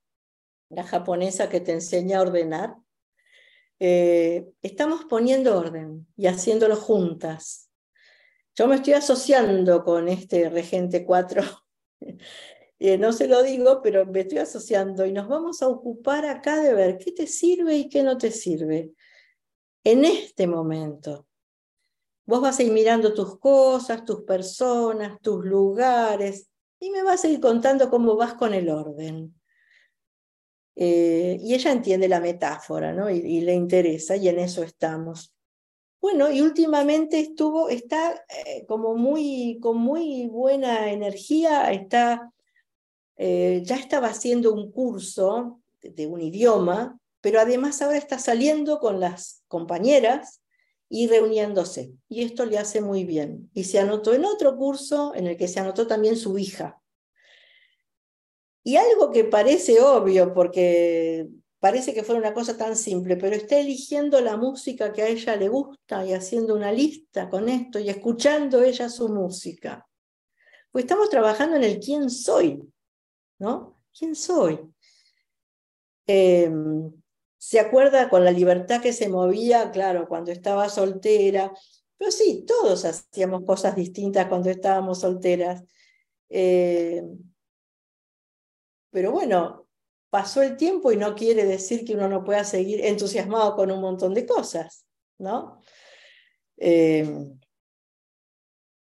la japonesa que te enseña a ordenar. Eh, estamos poniendo orden y haciéndolo juntas. Yo me estoy asociando con este Regente 4. Eh, no se lo digo, pero me estoy asociando y nos vamos a ocupar acá de ver qué te sirve y qué no te sirve en este momento. Vos vas a ir mirando tus cosas, tus personas, tus lugares, y me vas a ir contando cómo vas con el orden. Eh, y ella entiende la metáfora, ¿no? Y, le interesa, y en eso estamos. Bueno, y últimamente estuvo, está eh, como muy, con muy buena energía, está, eh, ya estaba haciendo un curso de un idioma, pero además ahora está saliendo con las compañeras y reuniéndose. Y esto le hace muy bien. Y se anotó en otro curso en el que se anotó también su hija. Y algo que parece obvio, porque parece que fuera una cosa tan simple, pero está eligiendo la música que a ella le gusta y haciendo una lista con esto y escuchando ella su música. Pues estamos trabajando en el quién soy, ¿Quién soy? Eh, se acuerda con la libertad que se movía, claro, cuando estaba soltera. Pero sí, todos hacíamos cosas distintas cuando estábamos solteras. Eh, pero bueno, pasó el tiempo y no quiere decir que uno no pueda seguir entusiasmado con un montón de cosas, ¿no? Eh,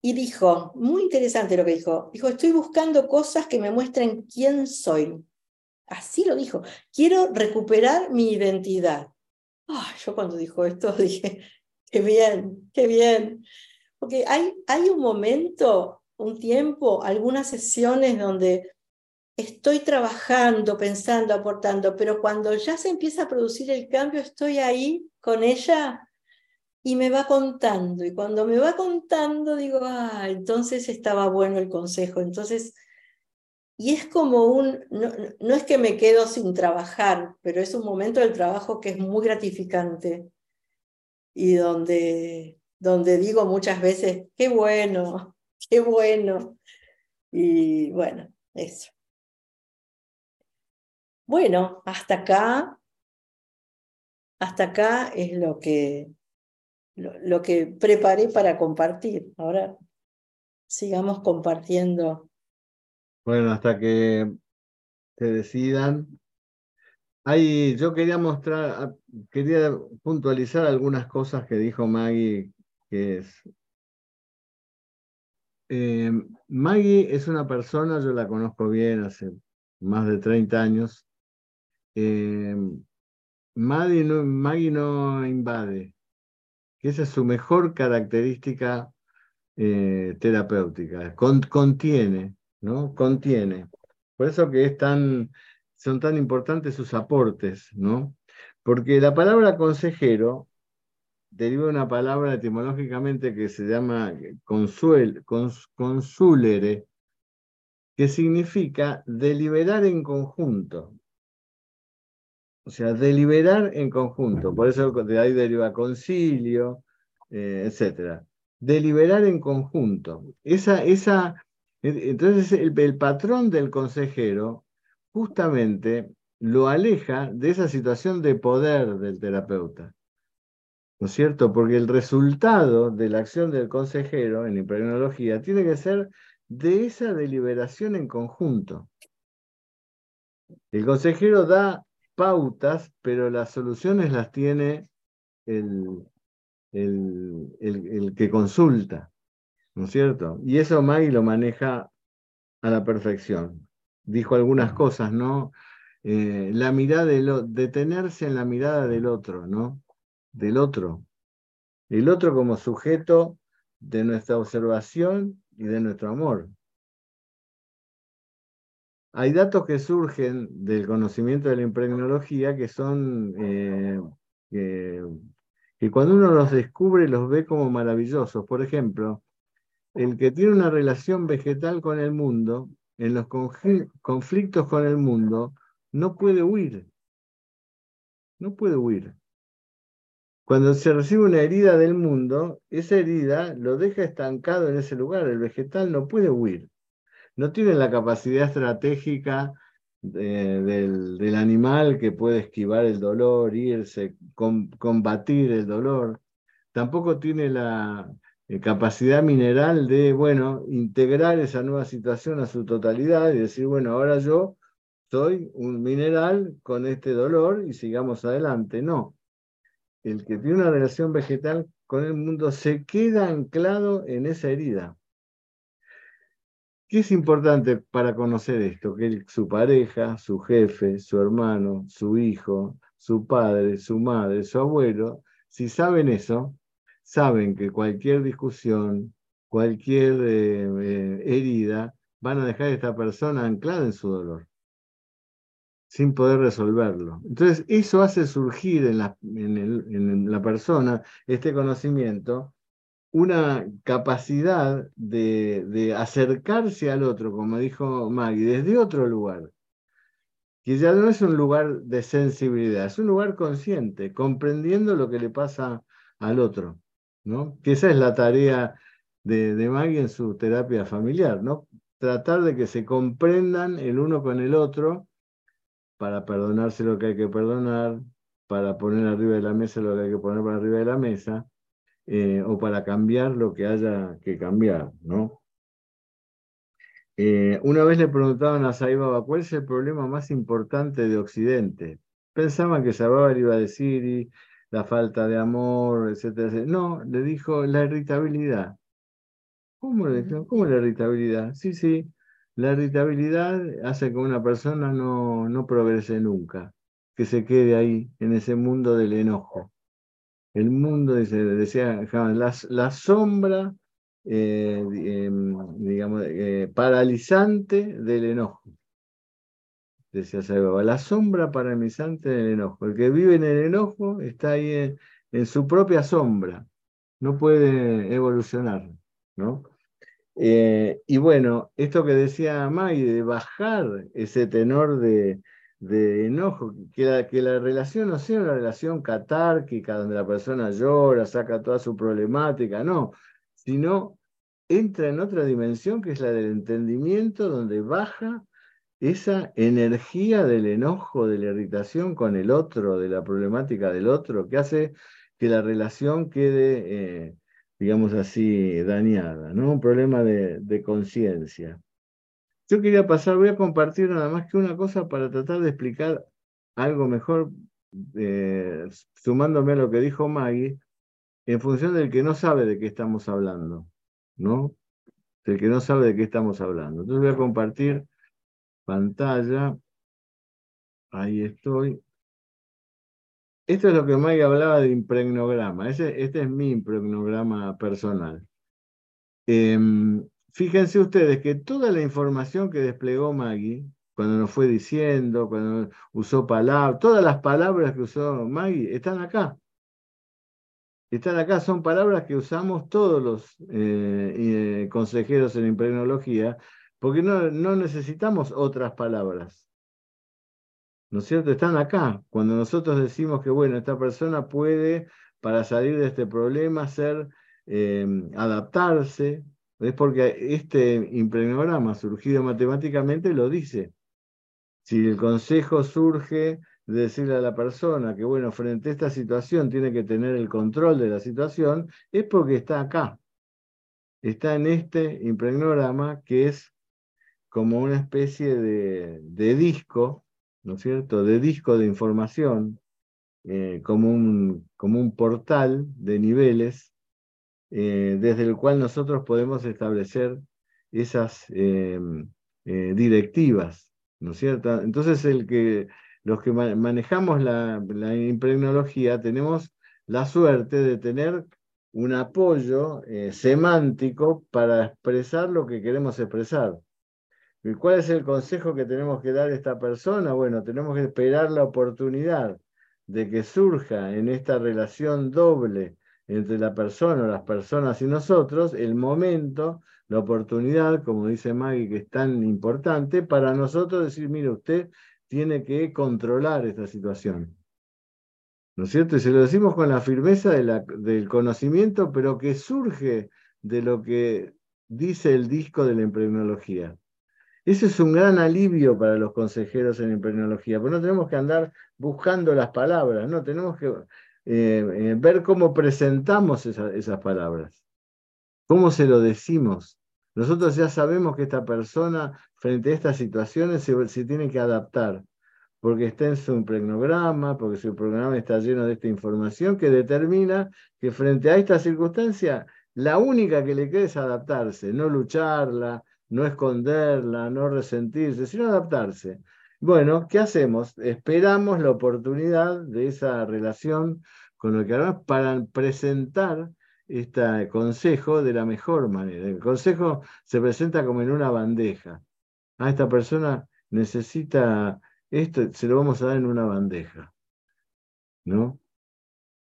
y dijo, muy interesante lo que dijo, dijo, estoy buscando cosas que me muestren quién soy. Así lo dijo. Quiero recuperar mi identidad. yo cuando dijo esto dije, qué bien, qué bien. Porque hay, hay un momento, un tiempo, algunas sesiones donde estoy trabajando, pensando, aportando, pero cuando ya se empieza a producir el cambio, estoy ahí con ella y me va contando. Y cuando me va contando, digo, ah, entonces estaba bueno el consejo. Entonces y es como un, no, es que me quedo sin trabajar, pero es un momento del trabajo que es muy gratificante y donde, donde digo muchas veces, qué bueno, qué bueno. Y bueno, eso. Bueno, hasta acá, hasta acá es lo que, lo que preparé para compartir. Ahora sigamos compartiendo bueno, hasta que se decidan. Ahí yo quería mostrar, ah, quería puntualizar algunas cosas que dijo Maggie, que es... Eh, Maggie es una persona, yo la conozco bien hace más de 30 años. Eh, Maggie, no, Maggie no invade, que esa es su mejor característica eh, terapéutica, contiene, ¿no? Contiene. Por eso que son tan importantes sus aportes, ¿no? Porque la palabra consejero deriva de una palabra etimológicamente que se llama consuel, consulere, que significa deliberar en conjunto. O sea, deliberar en conjunto. Por eso de ahí deriva concilio, eh, etc. Deliberar en conjunto. Esa, esa entonces el, patrón del consejero justamente lo aleja de esa situación de poder del terapeuta. ¿No es cierto? Porque el resultado de la acción del consejero en impregnología tiene que ser de esa deliberación en conjunto. El consejero da pautas, pero las soluciones las tiene el, el que consulta. ¿no es cierto? Y eso Maggie lo maneja a la perfección. Dijo algunas cosas, ¿no? Eh, la mirada de detenerse en la mirada del otro, ¿no? Del otro. El otro como sujeto de nuestra observación y de nuestro amor. Hay datos que surgen del conocimiento de la impregnología que son, eh, que Y cuando uno los descubre, los ve como maravillosos. Por ejemplo, el que tiene una relación vegetal con el mundo, en los conflictos con el mundo, no puede huir. No puede huir. Cuando se recibe una herida del mundo, esa herida lo deja estancado en ese lugar. El vegetal no puede huir. No tiene la capacidad estratégica del, animal que puede esquivar el dolor, irse, combatir el dolor. Tampoco tiene la eh, capacidad mineral de, bueno, integrar esa nueva situación a su totalidad y decir, bueno, ahora yo soy un mineral con este dolor y sigamos adelante. No. El que tiene una relación vegetal con el mundo se queda anclado en esa herida. ¿Qué es importante para conocer esto? Que su pareja, su jefe, su hermano, su hijo, su padre, su madre, su abuelo, si saben eso, saben que cualquier discusión, cualquier eh, eh, herida, van a dejar a esta persona anclada en su dolor, sin poder resolverlo. Entonces, eso hace surgir en la, en la persona este conocimiento una capacidad de, acercarse al otro, como dijo Maggie, desde otro lugar, que ya no es un lugar de sensibilidad, es un lugar consciente, comprendiendo lo que le pasa al otro, ¿no? Que esa es la tarea de, de Maggie en su terapia familiar, ¿no? Tratar de que se comprendan el uno con el otro para perdonarse lo que hay que perdonar, para poner arriba de la mesa lo que hay que poner por arriba de la mesa, eh, o para cambiar lo que haya que cambiar, ¿no? Eh, una vez le preguntaban a Saibaba, ¿cuál es el problema más importante de Occidente? Pensaban que Saibaba le iba a decir y la falta de amor, etcétera, No, le dijo la irritabilidad. ¿Cómo, le, ¿Cómo la irritabilidad? Sí, sí, la irritabilidad hace que una persona no, no progrese nunca, que se quede ahí, en ese mundo del enojo el mundo, decía la, la sombra, eh, em, digamos, eh, paralizante del enojo. Decía Saibaba, la sombra paralizante del enojo. El que vive en el enojo está ahí en, su propia sombra, no puede evolucionar, ¿no? Eh, y bueno, esto que decía May, de bajar ese tenor de, de enojo, que la, que la relación no sea una relación catárquica donde la persona llora, saca toda su problemática, no, sino entra en otra dimensión que es la del entendimiento, donde baja esa energía del enojo, de la irritación con el otro, de la problemática del otro, que hace que la relación quede, eh, digamos así, dañada, ¿no? Un problema de, de conciencia. Yo quería pasar, voy a compartir nada más que una cosa para tratar de explicar algo mejor, eh, sumándome a lo que dijo Maggie, en función del que no sabe de qué estamos hablando, ¿no? Del que no sabe de qué estamos hablando. Entonces voy a compartir pantalla. Ahí estoy. Esto es lo que Maggie hablaba de impregnograma. este es mi impregnograma personal. Em, fíjense ustedes que toda la información que desplegó Maggie, cuando nos fue diciendo, cuando usó palabras, todas las palabras que usó Maggie están acá. Están acá, son palabras que usamos todos los eh, eh, consejeros en impregnología, porque no, no necesitamos otras palabras. ¿No es cierto? Están acá. Cuando nosotros decimos que, bueno, esta persona puede, para salir de este problema, ser, eh, adaptarse, es porque este impregnograma surgido matemáticamente lo dice. Si el consejo surge de decirle a la persona que, bueno, frente a esta situación tiene que tener el control de la situación, es porque está acá. Está en este impregnograma que es como una especie de, disco, ¿no es cierto? De disco de información, eh, como, un, como un portal de niveles eh, desde el cual nosotros podemos establecer esas em, eh, directivas, ¿no es cierto? Entonces, el que, los que manejamos la, la, impregnología tenemos la suerte de tener un apoyo eh, semántico para expresar lo que queremos expresar. ¿Y cuál es el consejo que tenemos que dar a esta persona? Bueno, tenemos que esperar la oportunidad de que surja en esta relación doble entre la persona o las personas y nosotros, el momento, la oportunidad, como dice Maggie, que es tan importante, para nosotros decir, mire, usted tiene que controlar esta situación. ¿No es cierto? Y se lo decimos con la firmeza del conocimiento, pero que surge de lo que dice el disco de la impregnología. Ese es un gran alivio para los consejeros en impregnología, porque no tenemos que andar buscando las palabras, no, tenemos que eh, eh, ver cómo presentamos esas palabras, cómo se lo decimos. Nosotros ya sabemos que esta persona frente a estas situaciones se, tiene que adaptar, porque está en su impregnograma, porque su programa está lleno de esta información que determina que frente a esta circunstancia, la única que le queda es adaptarse, no lucharla, no esconderla, no resentirse, sino adaptarse. Bueno, ¿qué hacemos? Esperamos la oportunidad de esa relación con lo que hablamos para presentar este consejo de la mejor manera. El consejo se presenta como en una bandeja. Ah, esta persona necesita esto, se lo vamos a dar en una bandeja. ¿No?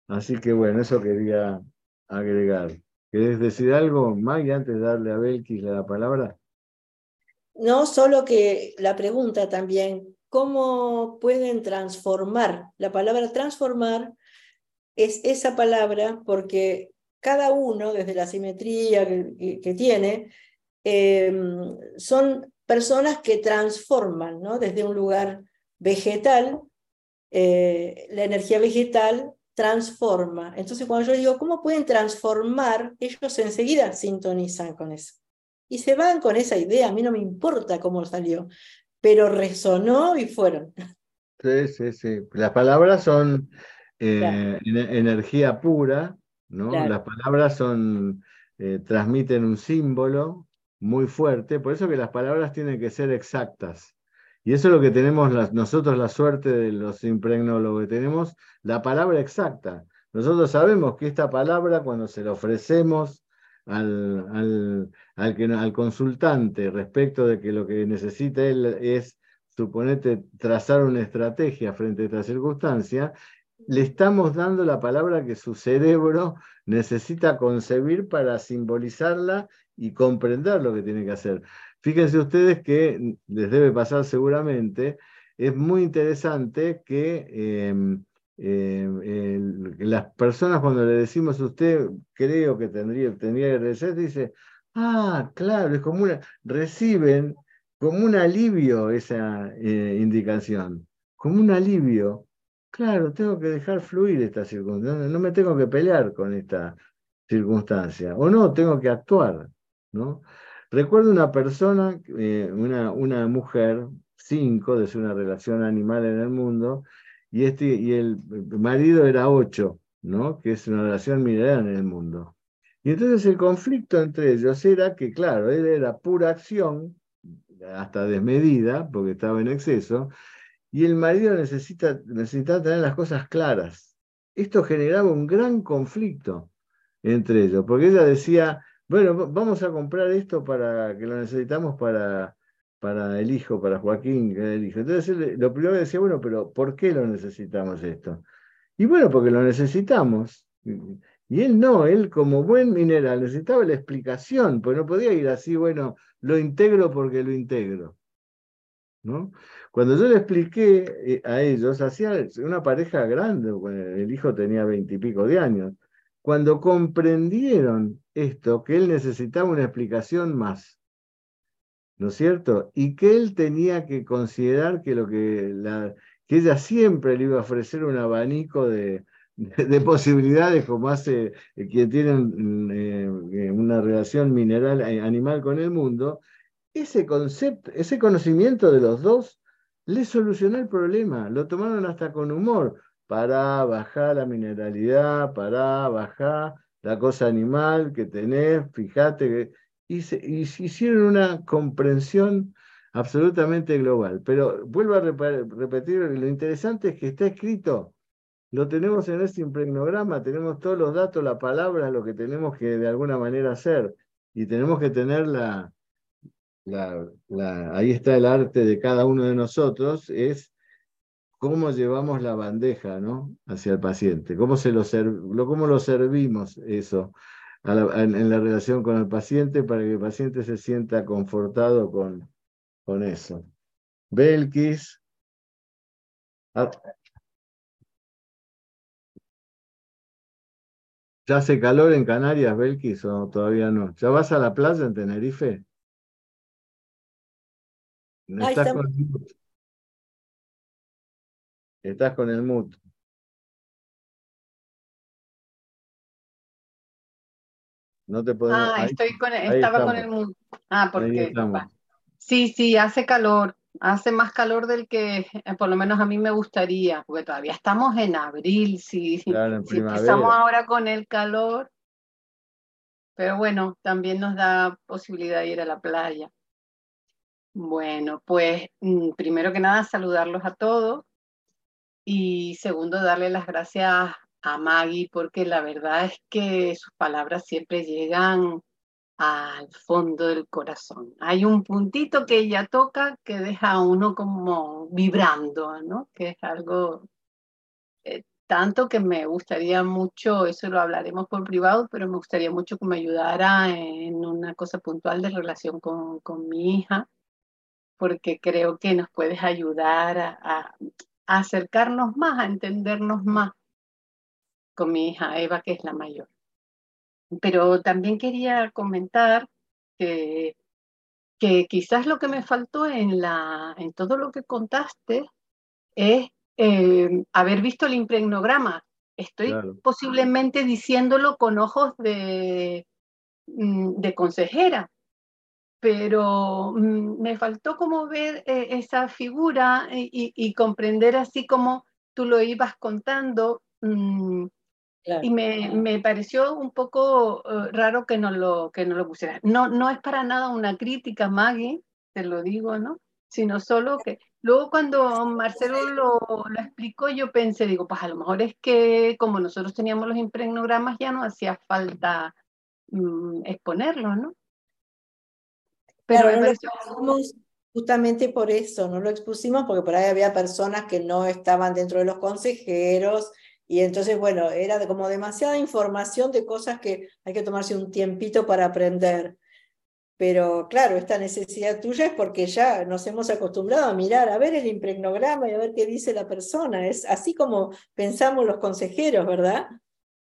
Así que bueno, eso quería agregar. ¿Querés decir algo, Maggie, antes de darle a Belkis la palabra? No, solo que la pregunta también, ¿cómo pueden transformar? La palabra transformar es esa palabra porque cada uno, desde la simetría que, tiene, em, son personas que transforman, ¿no? Desde un lugar vegetal, eh, la energía vegetal transforma. Entonces, cuando yo digo, ¿cómo pueden transformar? Ellos enseguida sintonizan con eso y se van con esa idea. A mí no me importa cómo salió, pero resonó y fueron. Sí, sí, sí. Las palabras son eh, energía pura, ¿no? Las palabras son, eh, transmiten un símbolo muy fuerte, por eso que las palabras tienen que ser exactas. Y eso es lo que tenemos nosotros la suerte de los impregnólogos, tenemos la palabra exacta. Nosotros sabemos que esta palabra, cuando se la ofrecemos al, al, que, al consultante respecto de que lo que necesita él es, suponete, trazar una estrategia frente a esta circunstancia, le estamos dando la palabra que su cerebro necesita concebir para simbolizarla y comprender lo que tiene que hacer. Fíjense ustedes que les debe pasar seguramente, es muy interesante que em, eh, las personas cuando le decimos a usted, creo que tendría, que regresar, dice, ah, claro, es como una, reciben como un alivio esa eh, indicación, como un alivio. Claro, tengo que dejar fluir esta circunstancia, no me tengo que pelear con esta circunstancia, o no, tengo que actuar, ¿no? Recuerdo una persona, eh, una, una mujer, cinco, de una relación animal en el mundo, y, este, y el marido era ocho, ¿no? que es una relación mineral en el mundo. Y entonces el conflicto entre ellos era que, claro, era pura acción, hasta desmedida, porque estaba en exceso, y el marido necesita, necesitaba tener las cosas claras. Esto generaba un gran conflicto entre ellos, porque ella decía, bueno, vamos a comprar esto para que lo necesitamos para para el hijo, para Joaquín, que el hijo. Entonces lo primero decía, bueno, pero ¿por qué lo necesitamos esto? Y bueno, porque lo necesitamos. Y él no, él como buen mineral necesitaba la explicación, pues no podía ir así, bueno, lo integro porque lo integro. ¿no? Cuando yo le expliqué eh, a ellos, hacía una pareja grande, el hijo tenía veintipico de años, cuando comprendieron esto, que él necesitaba una explicación más, ¿no es cierto? Y que él tenía que considerar que, lo que, la, que ella siempre le iba a ofrecer un abanico de, de, posibilidades como hace eh, quien tiene eh, una relación mineral eh, animal con el mundo, ese concepto, ese conocimiento de los dos le solucionó el problema, lo tomaron hasta con humor, para bajar la mineralidad, para bajar la cosa animal que tenés, fíjate que y, hicieron una comprensión absolutamente global. Pero vuelvo a repetir, lo interesante es que está escrito, lo tenemos en ese impregnograma, tenemos todos los datos, la palabra, lo que tenemos que de alguna manera hacer, y tenemos que tener la, la, ahí está el arte de cada uno de nosotros, es cómo llevamos la bandeja ¿no? hacia el paciente, cómo, se lo, cómo lo servimos eso en, la relación con el paciente para que el paciente se sienta confortado con, con eso. Belkis. Ah. ¿Ya hace calor en Canarias, Belkis, o todavía no? ¿Ya vas a la playa en Tenerife? estás, con el mut. estás con el mut. No te podemos. Ah, estoy con, estaba con el mut. Ah, porque. Sí, sí, hace calor. Hace más calor del que eh, por lo menos a mí me gustaría, porque todavía estamos en abril, si, si empezamos ahora con el calor, pero bueno, también nos da posibilidad de ir a la playa. Bueno, pues mm, primero que nada saludarlos a todos y segundo darle las gracias a Maggie porque la verdad es que sus palabras siempre llegan al fondo del corazón. Hay un puntito que ella toca que deja a uno como vibrando, ¿no? Que es algo eh, tanto que me gustaría mucho, eso lo hablaremos por privado, pero me gustaría mucho que me ayudara en una cosa puntual de relación con, con mi hija, porque creo que nos puedes ayudar a, a acercarnos más, a entendernos más con mi hija Eva, que es la mayor. Pero también quería comentar que, que quizás lo que me faltó en, la, en todo lo que contaste es eh, haber visto el impregnograma. Estoy posiblemente diciéndolo con ojos de, mm, de consejera, pero mm, me faltó como ver eh, esa figura y, comprender así como tú lo ibas contando. Mm, y me, me, pareció un poco eh, raro que no lo, que no lo pusiera. No, no es para nada una crítica, Maggie, te lo digo, ¿no? Sino solo que luego cuando Marcelo lo, lo explicó, yo pensé, digo, pues a lo mejor es que como nosotros teníamos los impregnogramas ya no hacía falta mm, exponerlo, ¿no? Pero no lo expusimos justamente por eso, no lo expusimos porque por ahí había personas que no estaban dentro de los consejeros y entonces, bueno, era como demasiada información de cosas que hay que tomarse un tiempito para aprender. Pero claro, esta necesidad tuya es porque ya nos hemos acostumbrado a mirar, a ver el impregnograma y a ver qué dice la persona. Es así como pensamos los consejeros, ¿verdad?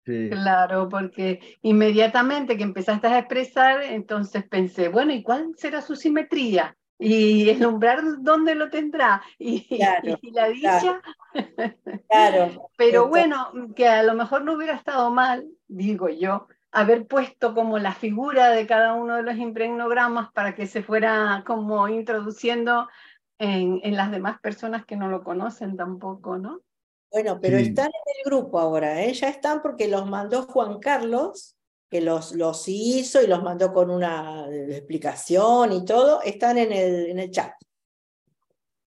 Sí. Claro, porque inmediatamente que empezaste a expresar, entonces pensé, bueno, ¿y cuál será su simetría? Y el umbral dónde lo tendrá y, la dicha. Claro. Pero bueno, que a lo mejor no hubiera estado mal, digo yo, haber puesto como la figura de cada uno de los impregnogramas para que se fuera como introduciendo en, en las demás personas que no lo conocen tampoco, ¿no? Bueno, pero están en el grupo ahora, ¿eh? ya están porque los mandó Juan Carlos que los, los hizo y los mandó con una explicación y todo, están en el, en el chat.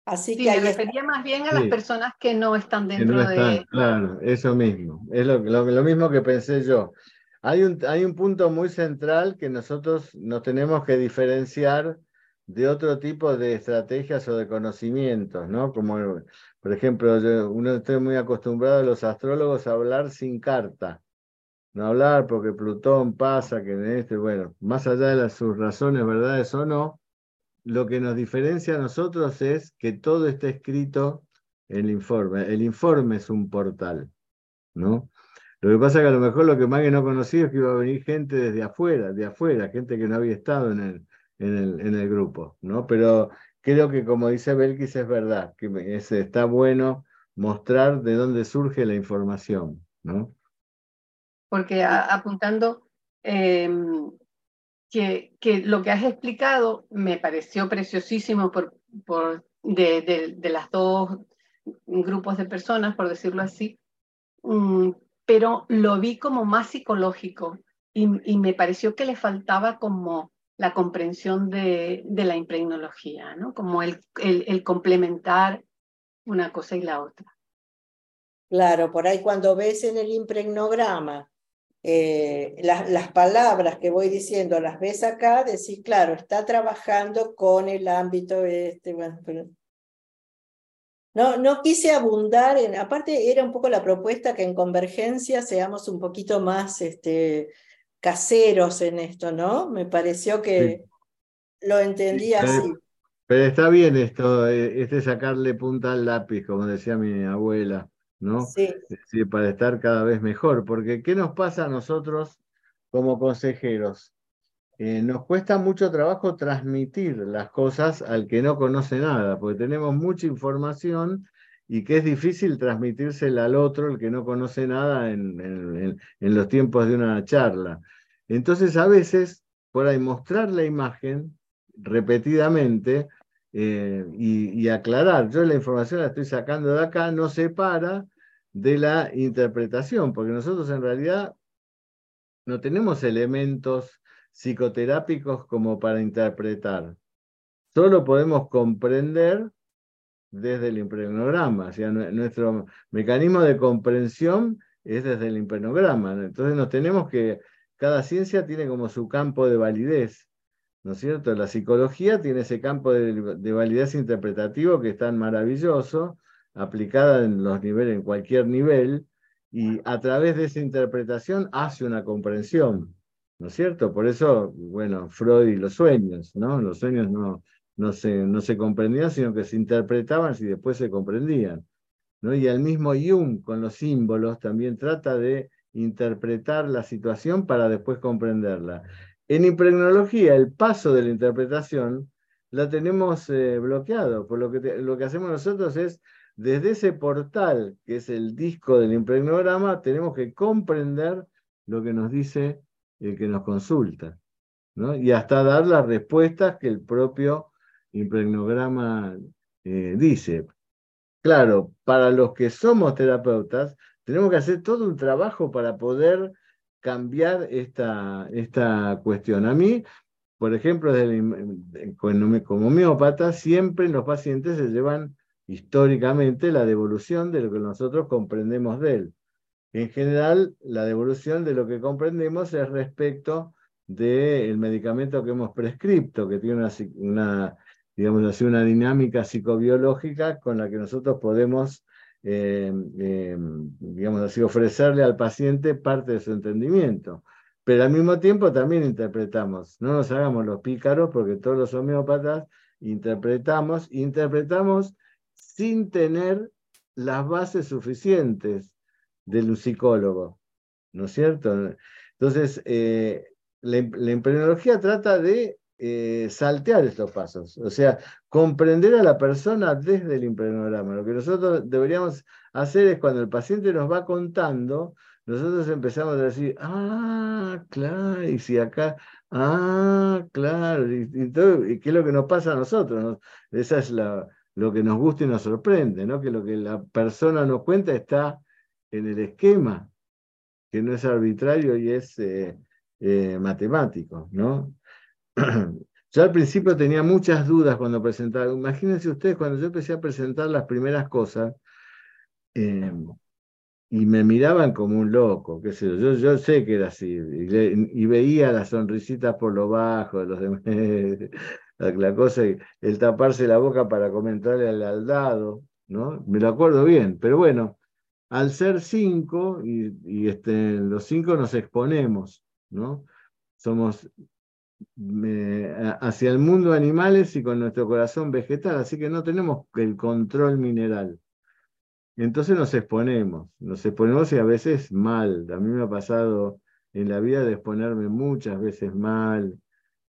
Así que me refería más bien a las personas que no están dentro de... Claro, eso mismo. Es lo, lo, mismo que pensé yo. Hay un, hay un punto muy central que nosotros nos tenemos que diferenciar de otro tipo de estrategias o de conocimientos, ¿no? Como, por ejemplo, yo, uno estoy muy acostumbrado a los astrólogos a hablar sin carta no hablar porque Plutón pasa, que en este, bueno, más allá de sus razones, verdades o no, lo que nos diferencia a nosotros es que todo está escrito en el informe. El informe es un portal, ¿no? Lo que pasa es que a lo mejor lo que más que no conocía es que iba a venir gente desde afuera, de afuera, gente que no había estado en el, en el, en el grupo, ¿no? Pero creo que como dice Belkis es verdad, que es, está bueno mostrar de dónde surge la información, ¿no? Porque apuntando em, que, que, lo que has explicado me pareció preciosísimo por, por de, de, de las dos grupos de personas, por decirlo así, mm, pero lo vi como más psicológico y, y, me pareció que le faltaba como la comprensión de, de la impregnología, ¿no? como el, el, el complementar una cosa y la otra. Claro, por ahí cuando ves en el impregnograma eh, las palabras que voy diciendo las ves acá, decís, claro, está trabajando con el ámbito este, bueno, No, no quise abundar, en, aparte era un poco la propuesta que en Convergencia seamos un poquito más este, caseros en esto, ¿no? Me pareció que lo entendía así. Pero está bien esto, eh, este sacarle punta al lápiz, como decía mi abuela, ¿no? Sí. sí. Para estar cada vez mejor, porque ¿qué nos pasa a nosotros como consejeros? Eh, nos cuesta mucho trabajo transmitir las cosas al que no conoce nada, porque tenemos mucha información y que es difícil transmitírsela al otro, el que no conoce nada, en, los tiempos de una charla. Entonces, a veces, por ahí mostrar la imagen repetidamente eh, y, aclarar, yo la información la estoy sacando de acá, no se para de la interpretación, porque nosotros en realidad no tenemos elementos psicoterápicos como para interpretar. Solo podemos comprender desde el impregnograma, o sea, nuestro mecanismo de comprensión es desde el impregnograma. Entonces nos tenemos que, cada ciencia tiene como su campo de validez, ¿no es cierto? La psicología tiene ese campo de, de validez interpretativo que es tan maravilloso, aplicada en los niveles, en cualquier nivel, y a través de esa interpretación hace una comprensión. ¿no es cierto? Por eso, bueno, Freud y los sueños, ¿no? Los sueños no, no, se, no se comprendían, sino que se interpretaban y después se comprendían. ¿no? Y el mismo Jung con los símbolos también trata de interpretar la situación para después comprenderla. En impregnología, el paso de la interpretación la tenemos eh, bloqueado, por lo que lo que hacemos nosotros es, desde ese portal, que es el disco del impregnograma, tenemos que comprender lo que nos dice el que nos consulta, y hasta dar las respuestas que el propio impregnograma eh, dice. Claro, para los que somos terapeutas, tenemos que hacer todo un trabajo para poder cambiar esta, esta cuestión. A mí, por ejemplo, como homeópata, siempre los pacientes se llevan históricamente la devolución de lo que nosotros comprendemos de él. En general, la devolución de lo que comprendemos es respecto del medicamento que hemos prescripto, que tiene una, digamos así, una dinámica psicobiológica con la que nosotros podemos, eh, eh, digamos así, ofrecerle al paciente parte de su entendimiento. Pero al mismo tiempo también interpretamos, no nos hagamos los pícaros porque todos los homeópatas interpretamos, interpretamos sin tener las bases suficientes del psicólogo, ¿no es cierto? Entonces, eh, la, la trata de eh, saltear estos pasos, o sea, comprender a la persona desde el impregnograma. Lo que nosotros deberíamos hacer es cuando el paciente nos va contando, nosotros empezamos a decir, ah, claro, y si acá, ah, claro, y, qué es lo que nos pasa a nosotros, Esa es lo que nos gusta y nos sorprende, ¿no? Que lo que la persona nos cuenta está en el esquema, que no es arbitrario y es eh, eh, matemático, ¿no? Yo al principio tenía muchas dudas cuando presentaba. Imagínense ustedes, cuando yo empecé a presentar las primeras cosas, em, y me miraban como un loco, qué sé yo, yo, sé que era así, y, veía las sonrisitas por lo bajo, la, cosa, el taparse la boca para comentarle al, al dado, ¿no? Me lo acuerdo bien, pero bueno, al ser cinco, y, este, los cinco nos exponemos, ¿no? Somos hacia el mundo animales y con nuestro corazón vegetal, así que no tenemos el control mineral. Entonces nos exponemos, nos exponemos y a veces mal. A mí me ha pasado en la vida de exponerme muchas veces mal,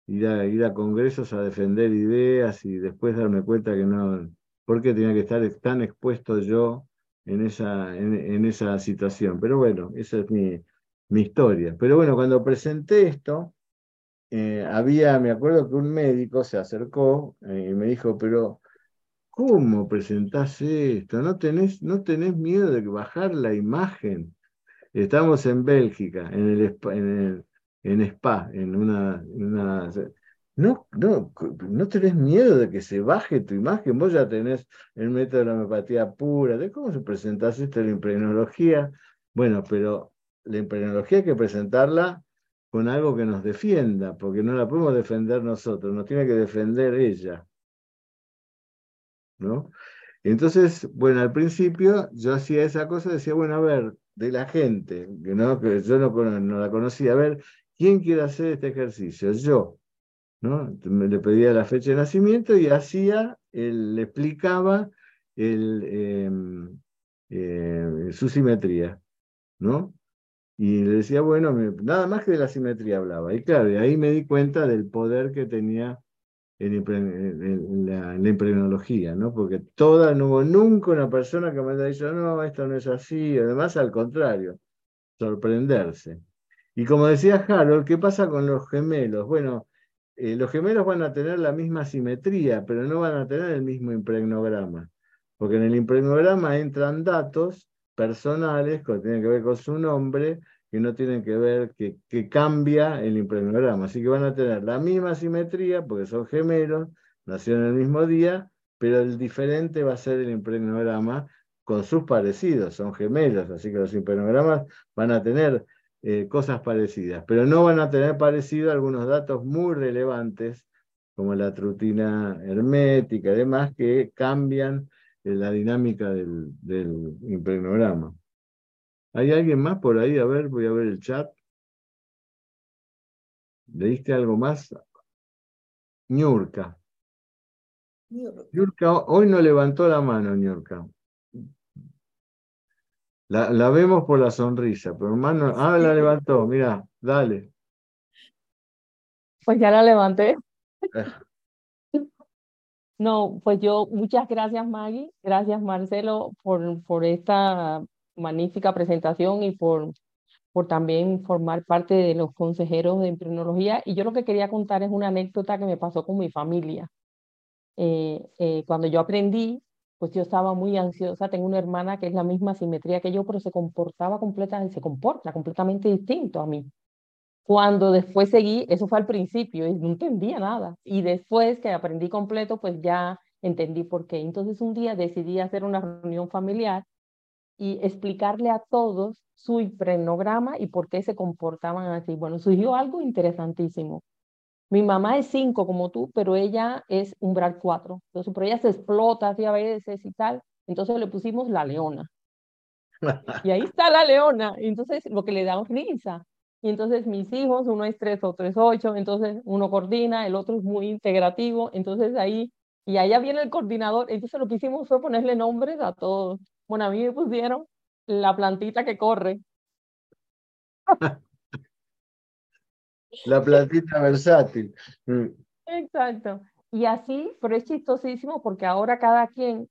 ir a, ir a congresos a defender ideas y después darme cuenta que no, ¿por qué tenía que estar tan expuesto yo en esa, en, esa situación. Pero bueno, esa es mi, mi historia. Pero bueno, cuando presenté esto, eh, había, me acuerdo que un médico se acercó eh, y me dijo, pero ¿cómo presentás esto? ¿No tenés, ¿No tenés miedo de bajar la imagen? Estamos en Bélgica, en el, Spa, en una, en una no, no, no tenés miedo de que se baje tu imagen, vos ya tenés el método de la homeopatía pura, ¿de cómo se presentás esto en la impregnología? Bueno, pero la impregnología hay que presentarla con algo que nos defienda, porque no la podemos defender nosotros, nos tiene que defender ella. ¿No? Entonces, bueno, al principio yo hacía esa cosa, decía, bueno, a ver, de la gente, que, no, que yo no, la conocía, a ver, ¿quién quiere hacer este ejercicio? Yo. ¿no? Me le pedía la fecha de nacimiento y hacía, él, le explicaba el, em, eh, su simetría, ¿no? Y le decía, bueno, nada más que de la simetría hablaba. Y claro, de ahí me di cuenta del poder que tenía en, la, impregnología, ¿no? Porque toda, no hubo nunca una persona que me haya dicho, no, esto no es así, además al contrario, sorprenderse. Y como decía Harold, ¿qué pasa con los gemelos? Bueno, eh, los gemelos van a tener la misma simetría, pero no van a tener el mismo impregnograma, porque en el impregnograma entran datos personales que tienen que ver con su nombre, que no tienen que ver, que, que cambia el impregnograma. Así que van a tener la misma simetría, porque son gemelos, nacieron el mismo día, pero el diferente va a ser el impregnograma con sus parecidos, son gemelos, así que los impregnogramas van a tener eh, cosas parecidas, pero no van a tener parecido algunos datos muy relevantes, como la trutina hermética y demás, que cambian la dinámica del, del impregnograma. ¿Hay alguien más por ahí? A ver, voy a ver el chat. ¿Leíste algo más? Ñurka. Ñurka, hoy no levantó la mano, Ñurka. La, la, vemos por la sonrisa, pero hermano, ah, la levantó, mira, dale. Pues ya la levanté. No, pues yo, muchas gracias Maggie, gracias Marcelo por, por esta magnífica presentación y por, por también formar parte de los consejeros de emprendología. Y yo lo que quería contar es una anécdota que me pasó con mi familia. Eh, eh, cuando yo aprendí, pues yo estaba muy ansiosa. Tengo una hermana que es la misma simetría que yo, pero se comportaba completamente, se comporta completamente distinto a mí. Cuando después seguí, eso fue al principio y no entendía nada. Y después que aprendí completo, pues ya entendí por qué. Entonces un día decidí hacer una reunión familiar y explicarle a todos su hiprenograma y por qué se comportaban así. Bueno, surgió algo interesantísimo. Mi mamá es 5 como tú, pero ella es umbral 4. Entonces, pero ella se explota así a veces y tal. Entonces le pusimos la leona. Y ahí está la leona. Entonces lo que le da risa. Y entonces mis hijos, uno es 3, otro es 8, entonces uno coordina, el otro es muy integrativo. Entonces ahí, y allá viene el coordinador. Entonces lo que hicimos fue ponerle nombres a todos. Bueno, a mí me pusieron la plantita que corre. La plantita versátil. Mm. Exacto. Y así, pero es chistosísimo porque ahora cada quien,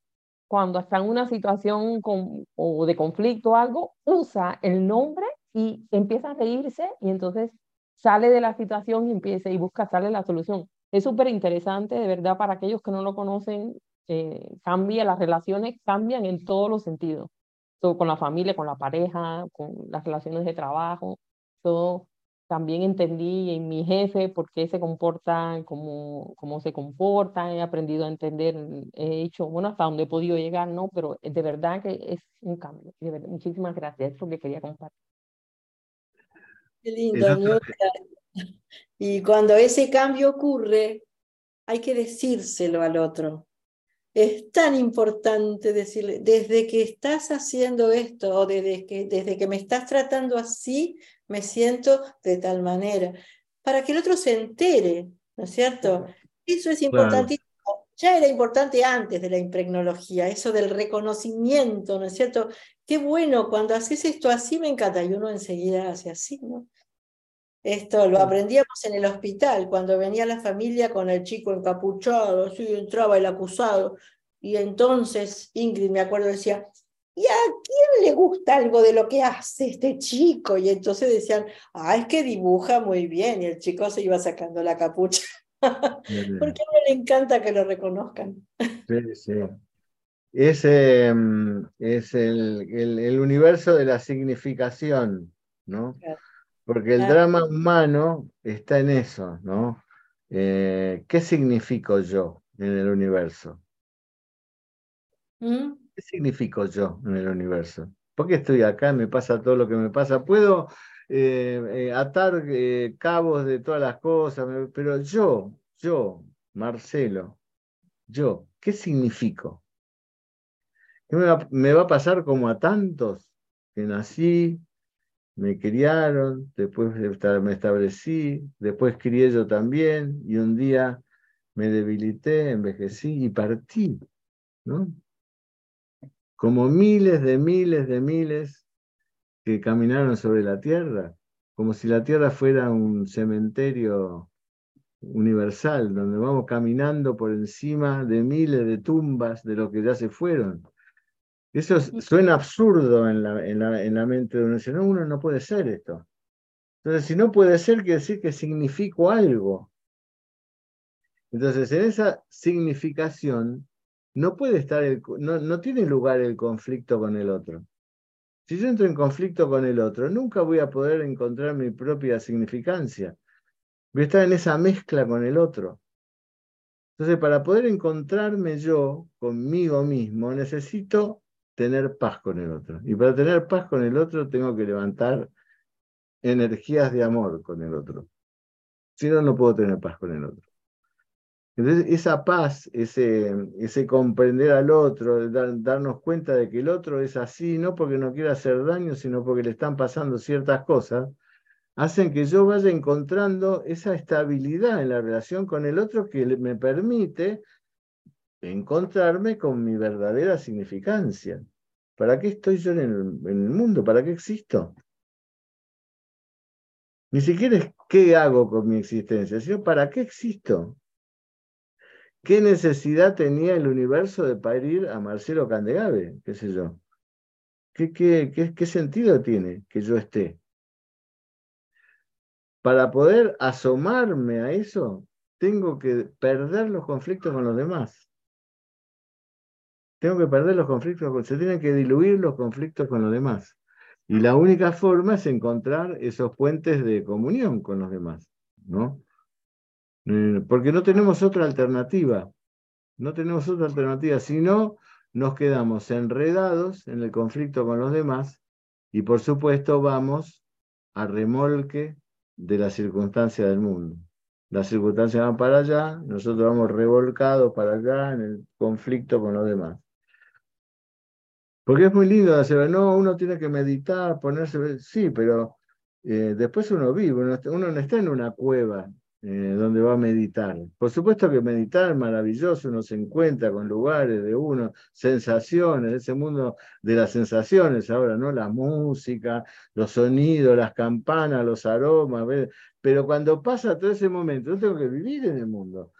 cuando está en una situación con, o de conflicto o algo, usa el nombre y empieza a reírse y entonces sale de la situación y empieza y busca darle la solución. Es súper interesante, de verdad, para aquellos que no lo conocen, eh, cambia, las relaciones cambian en todos los sentidos. Todo con la familia, con la pareja, con las relaciones de trabajo, todo. También entendí en mi jefe por qué se comporta como, como se comporta, he aprendido a entender, he hecho, bueno, hasta donde he podido llegar, ¿no? Pero de verdad que es un cambio. muchísimas gracias, es lo que quería compartir. Qué lindo, Y cuando ese cambio ocurre, hay que decírselo al otro. Es tan importante decirle, desde que estás haciendo esto o desde que, desde que me estás tratando así, me siento de tal manera, para que el otro se entere, ¿no es cierto? Eso es importantísimo. Ya era importante antes de la impregnología, eso del reconocimiento, ¿no es cierto? Qué bueno, cuando haces esto así me encanta, y uno enseguida hace así, ¿no? Esto lo aprendíamos en el hospital, cuando venía la familia con el chico encapuchado, así entraba el acusado, y entonces Ingrid, me acuerdo, decía, ¿y a quién le gusta algo de lo que hace este chico? Y entonces decían, ah, es que dibuja muy bien, y el chico se iba sacando la capucha. Porque a uno le encanta que lo reconozcan. Sí, sí. Es, em, es el, el, universo de la significación, ¿no? Porque el drama humano está en eso, ¿no? Eh, ¿Qué significo yo en el universo? ¿Mm? ¿Qué significo yo en el universo? ¿Por qué estoy acá? Me pasa todo lo que me pasa. Puedo eh, eh, atar cabos de todas las cosas, pero yo, yo, Marcelo, yo, ¿qué significo? ¿Qué me va, me va a pasar como a tantos que nací, me criaron, después me establecí, después crié yo también, y un día me debilité, envejecí y partí, ¿no? Como miles de miles de miles que caminaron sobre la tierra, como si la tierra fuera un cementerio universal, donde vamos caminando por encima de miles de tumbas de los que ya se fueron. Eso suena absurdo en la, en la, mente de uno. Dice, no, uno no puede ser esto. Entonces, si no puede ser, quiere decir que significo algo. Entonces, en esa significación no puede estar, el, no, no tiene lugar el conflicto con el otro. Si yo entro en conflicto con el otro, nunca voy a poder encontrar mi propia significancia. Voy a estar en esa mezcla con el otro. Entonces, para poder encontrarme yo conmigo mismo, necesito tener paz con el otro. Y para tener paz con el otro, tengo que levantar energías de amor con el otro. Si no, no puedo tener paz con el otro. Entonces, esa paz, ese, ese comprender al otro, darnos cuenta de que el otro es así, no porque no quiera hacer daño, sino porque le están pasando ciertas cosas, hacen que yo vaya encontrando esa estabilidad en la relación con el otro que me permite encontrarme con mi verdadera significancia. ¿Para qué estoy yo en el, mundo? ¿Para qué existo? Ni siquiera es qué hago con mi existencia, sino para qué existo. ¿Qué necesidad tenía el universo de parir a Marcelo Candegave? ¿Qué sé yo? ¿Qué, qué, qué, qué sentido tiene que yo esté? Para poder asomarme a eso, tengo que perder los conflictos con los demás. Tengo que perder los conflictos, se tienen que diluir los conflictos con los demás. Y la única forma es encontrar esos puentes de comunión con los demás, ¿no? Eh, porque no tenemos otra alternativa. No tenemos otra alternativa. Si no, nos quedamos enredados en el conflicto con los demás y por supuesto vamos a remolque de la circunstancia del mundo. Las circunstancias van para allá, nosotros vamos revolcados para allá en el conflicto con los demás. Porque es muy lindo hacer, no, uno tiene que meditar, ponerse, sí, pero eh, después uno vive, uno, uno no está en una cueva, eh, donde va a meditar. Por supuesto que meditar es maravilloso, uno se encuentra con lugares de uno, sensaciones, ese mundo de las sensaciones ahora, ¿no? La música, los sonidos, las campanas, los aromas, pero cuando pasa todo ese momento, yo tengo que vivir en el mundo.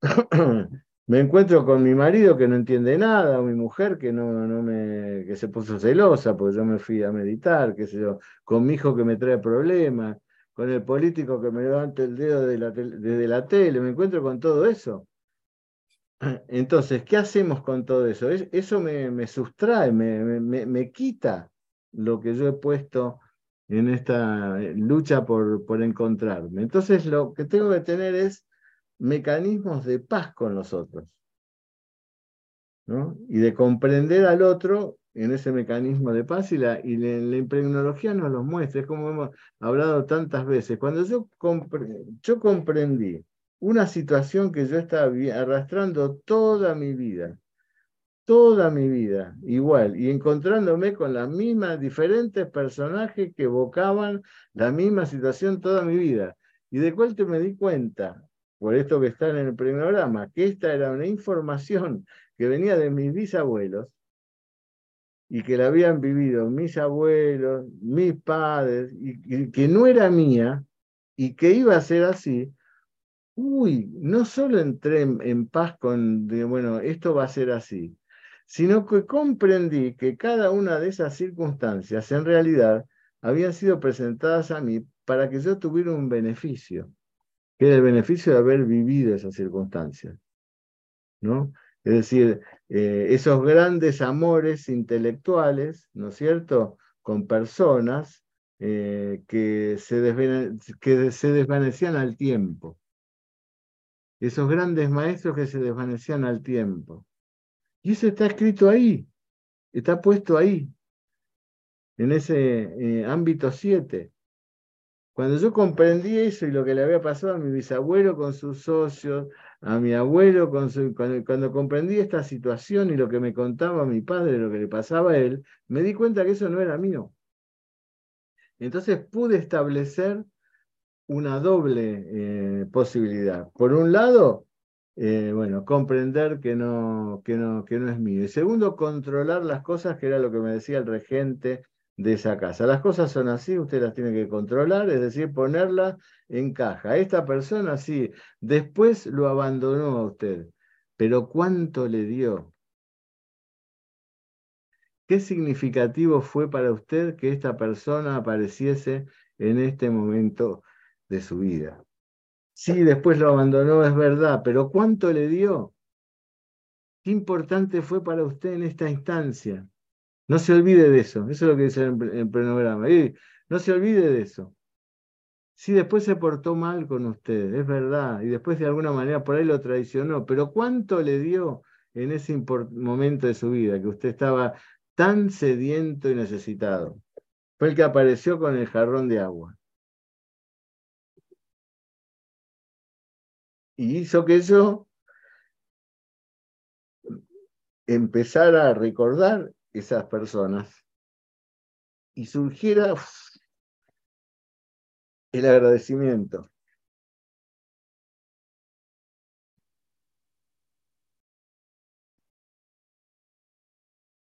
me encuentro con mi marido que no entiende nada, o mi mujer que no, no me, que se puso celosa porque yo me fui a meditar, qué sé yo, con mi hijo que me trae problemas, con el político que me levanta el dedo de la desde la tele, me encuentro con todo eso. Entonces, ¿qué hacemos con todo eso? Eso me, me sustrae, me, me, me, quita lo que yo he puesto en esta lucha por, por encontrarme. Entonces, lo que tengo que tener es mecanismos de paz con los otros. ¿no? Y de comprender al otro en ese mecanismo de paz y la, y la, impregnología nos lo muestra, es como hemos hablado tantas veces. Cuando yo, yo comprendí una situación que yo estaba arrastrando toda mi vida, toda mi vida, igual, y encontrándome con las mismas diferentes personajes que evocaban la misma situación toda mi vida, y de cual te me di cuenta, por esto que está en el programa, que esta era una información que venía de mis bisabuelos, y que la habían vivido mis abuelos, mis padres, y, que no era mía, y que iba a ser así, uy, no solo entré en, paz con, bueno, esto va a ser así, sino que comprendí que cada una de esas circunstancias en realidad habían sido presentadas a mí para que yo tuviera un beneficio, era el beneficio de haber vivido esas circunstancias. ¿no? Es decir, eh, esos grandes amores intelectuales, ¿no es cierto?, con personas eh, que, se desvanecían al tiempo. Esos grandes maestros que se desvanecían al tiempo. Y eso está escrito ahí, está puesto ahí, en ese eh, ámbito 7. Cuando yo comprendí eso y lo que le había pasado a mi bisabuelo con sus socios, a mi abuelo cuando, comprendí esta situación y lo que me contaba mi padre, lo que le pasaba a él, me di cuenta que eso no era mío. Entonces pude establecer una doble eh, posibilidad. Por un lado, eh, bueno, comprender que no, que, no, que no es mío. Y segundo, controlar las cosas, que era lo que me decía el regente de esa casa. Las cosas son así, usted las tiene que controlar, es decir, ponerlas en caja. Esta persona sí, después lo abandonó a usted, pero ¿cuánto le dio? ¿Qué significativo fue para usted que esta persona apareciese en este momento de su vida? Sí, después lo abandonó, es verdad, pero ¿cuánto le dio? ¿Qué importante fue para usted en esta instancia? No se olvide de eso. Eso es lo que dice el prenograma. no se olvide de eso. Si después se portó mal con usted, es verdad, y después de alguna manera por ahí lo traicionó, pero ¿cuánto le dio en ese momento de su vida que usted estaba tan sediento y necesitado? Fue el que apareció con el jarrón de agua. Y hizo que yo empezara a recordar esas personas y surgiera el agradecimiento.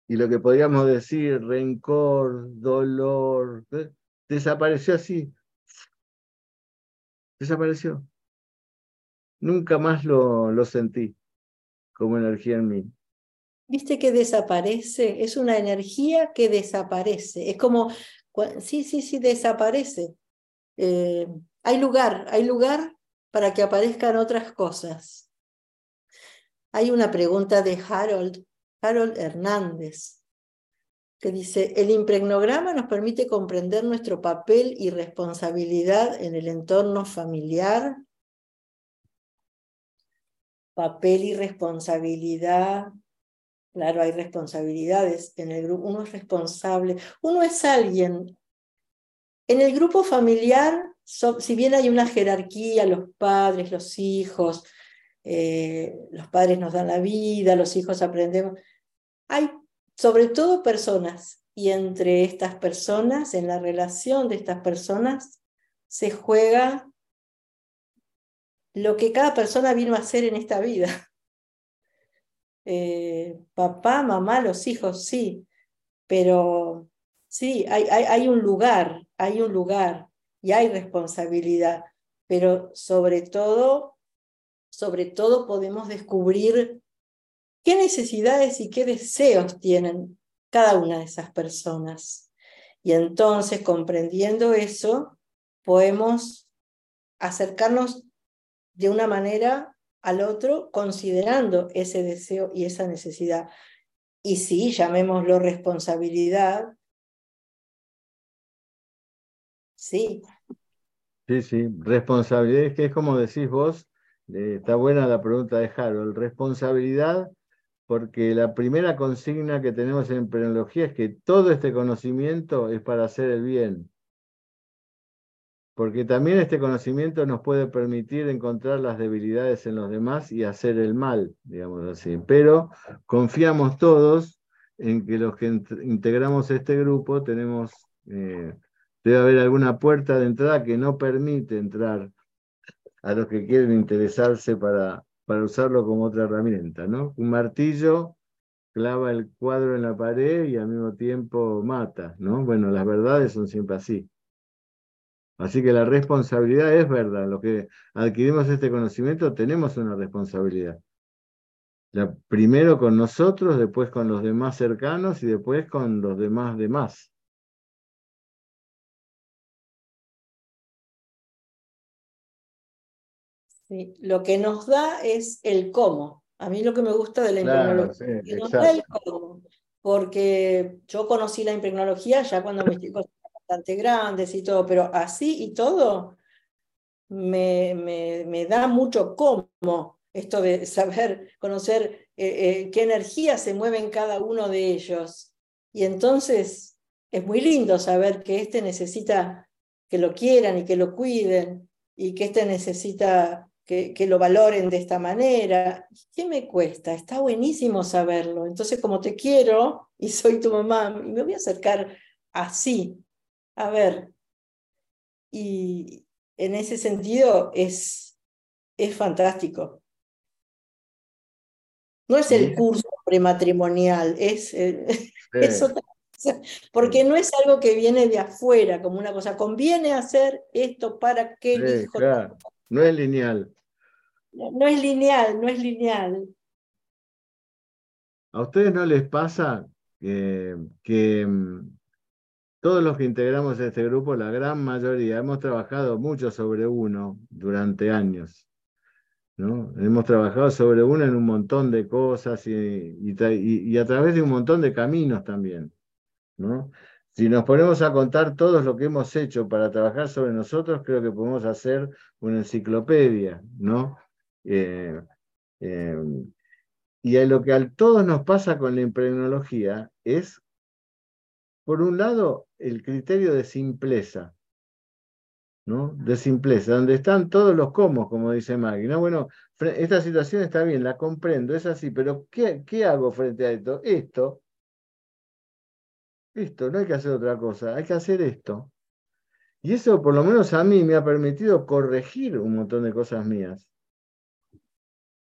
Y lo que podríamos decir, rencor, dolor, ¿eh? desapareció así. Desapareció. Nunca más lo, lo sentí como energía en mí. ¿Viste que desaparece? Es una energía que desaparece. Es como, sí, sí, sí, desaparece. Eh, hay lugar, hay lugar para que aparezcan otras cosas. Hay una pregunta de Harold, Harold Hernández, que dice, el impregnograma nos permite comprender nuestro papel y responsabilidad en el entorno familiar. Papel y responsabilidad Claro, hay responsabilidades en el grupo. Uno es responsable. Uno es alguien. En el grupo familiar, si bien hay una jerarquía, los padres, los hijos, eh, los padres nos dan la vida, los hijos aprendemos, hay sobre todo personas. Y entre estas personas, en la relación de estas personas, se juega lo que cada persona vino a hacer en esta vida. Eh, papá, mamá, los hijos, sí, pero sí, hay, hay, hay un lugar, hay un lugar y hay responsabilidad, pero sobre todo, sobre todo podemos descubrir qué necesidades y qué deseos tienen cada una de esas personas. Y entonces, comprendiendo eso, podemos acercarnos de una manera al otro considerando ese deseo y esa necesidad. Y sí, llamémoslo responsabilidad. Sí. Sí, sí, responsabilidad es que es como decís vos, eh, está buena la pregunta de Harold, responsabilidad porque la primera consigna que tenemos en emprenología es que todo este conocimiento es para hacer el bien porque también este conocimiento nos puede permitir encontrar las debilidades en los demás y hacer el mal, digamos así. Pero confiamos todos en que los que integramos este grupo tenemos, eh, debe haber alguna puerta de entrada que no permite entrar a los que quieren interesarse para, para usarlo como otra herramienta, ¿no? Un martillo clava el cuadro en la pared y al mismo tiempo mata, ¿no? Bueno, las verdades son siempre así. Así que la responsabilidad es verdad. Lo que adquirimos este conocimiento, tenemos una responsabilidad. primero con nosotros, después con los demás cercanos y después con los demás demás. Sí, lo que nos da es el cómo. A mí lo que me gusta de la impregnología nos da el cómo. Porque yo conocí la impregnología ya cuando mis chicos grandes y todo, pero así y todo me, me, da mucho cómo esto de saber, conocer eh, eh, qué energía se mueve en cada uno de ellos. Y entonces es muy lindo saber que este necesita que lo quieran y que lo cuiden y que este necesita que, que, lo valoren de esta manera. ¿Qué me cuesta? Está buenísimo saberlo. Entonces, como te quiero y soy tu mamá, me voy a acercar así. A ver. Y en ese sentido es, es fantástico. No es el curso prematrimonial, es, es otra porque no es algo que viene de afuera, como una cosa, conviene hacer esto para que el hijo... No es lineal. No, es lineal, no es lineal. ¿A ustedes no les pasa que mm, todos los que integramos este grupo, la gran mayoría, hemos trabajado mucho sobre uno durante años? ¿no? Hemos trabajado sobre uno en un montón de cosas y, a través de un montón de caminos también. Si nos ponemos a contar todo lo que hemos hecho para trabajar sobre nosotros, creo que podemos hacer una enciclopedia, ¿no? Eh, eh, y lo que a todos nos pasa con la impregnología es, por un lado, el criterio de simpleza, ¿no? De simpleza, donde están todos los cómo, como dice Maggie, ¿no? Bueno, esta situación está bien, la comprendo, es así, pero ¿qué, qué hago frente a esto? Esto, esto, no hay que hacer otra cosa, hay que hacer esto. Y eso por lo menos a mí me ha permitido corregir un montón de cosas mías.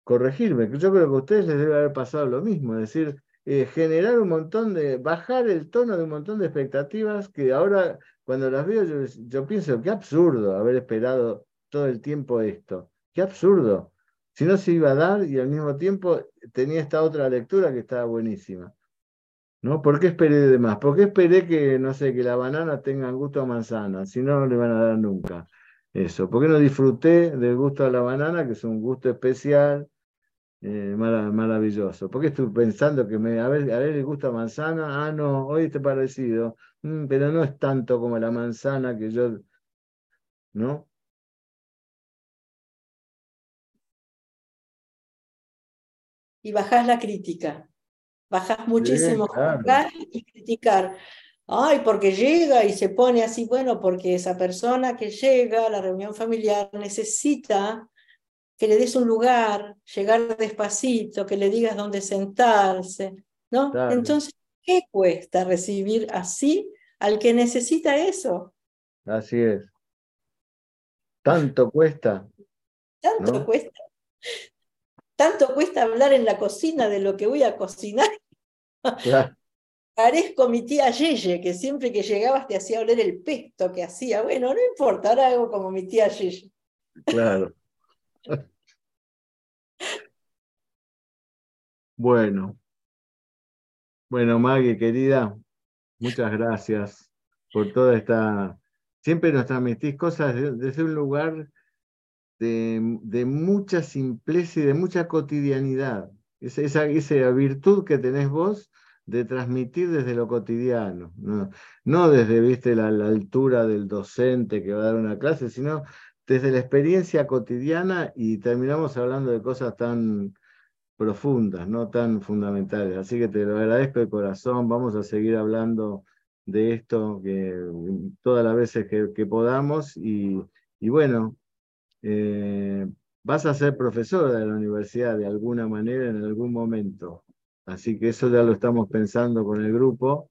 Corregirme, yo creo que a ustedes les debe haber pasado lo mismo, es decir, eh, generar un montón de, bajar el tono de un montón de expectativas que ahora cuando las veo yo, pienso, qué absurdo haber esperado todo el tiempo esto, qué absurdo. Si no se iba a dar y al mismo tiempo tenía esta otra lectura que estaba buenísima. ¿No? ¿Por qué esperé de más? ¿Por qué esperé que, no sé, que la banana tenga gusto a manzana? Si no, no le van a dar nunca eso. ¿Por qué no disfruté del gusto de la banana, que es un gusto especial, eh, maravilloso? ¿Por qué estoy pensando que me, a ver, a ver, le gusta manzana? Ah, no, hoy está parecido. Mm, pero no es tanto como la manzana que yo, ¿no? Y bajás la crítica. Bajas muchísimo y criticar. Ay, porque llega y se pone así, bueno, porque esa persona que llega a la reunión familiar necesita que le des un lugar, llegar despacito, que le digas dónde sentarse, ¿no? Entonces, ¿qué cuesta recibir así al que necesita eso? Así es. Tanto cuesta. Tanto cuesta. Tanto cuesta hablar en la cocina de lo que voy a cocinar Parezco mi tía Yeye, que siempre que llegabas te hacía oler el pesto que hacía. Bueno, no importa, ahora hago como mi tía Yeye. Claro. bueno. Bueno, Maggie, querida, muchas gracias por toda esta... Siempre nos transmitís cosas desde un lugar de, de, mucha simpleza y de mucha cotidianidad. Esa, esa, esa virtud que tenés vos de transmitir desde lo cotidiano, no, desde ¿viste, la, altura del docente que va a dar una clase, sino desde la experiencia cotidiana y terminamos hablando de cosas tan profundas, no tan fundamentales. Así que te lo agradezco de corazón, vamos a seguir hablando de esto que, todas las veces que, podamos y, bueno, eh, vas a ser profesora de la universidad de alguna manera en algún momento. Así que eso ya lo estamos pensando con el grupo,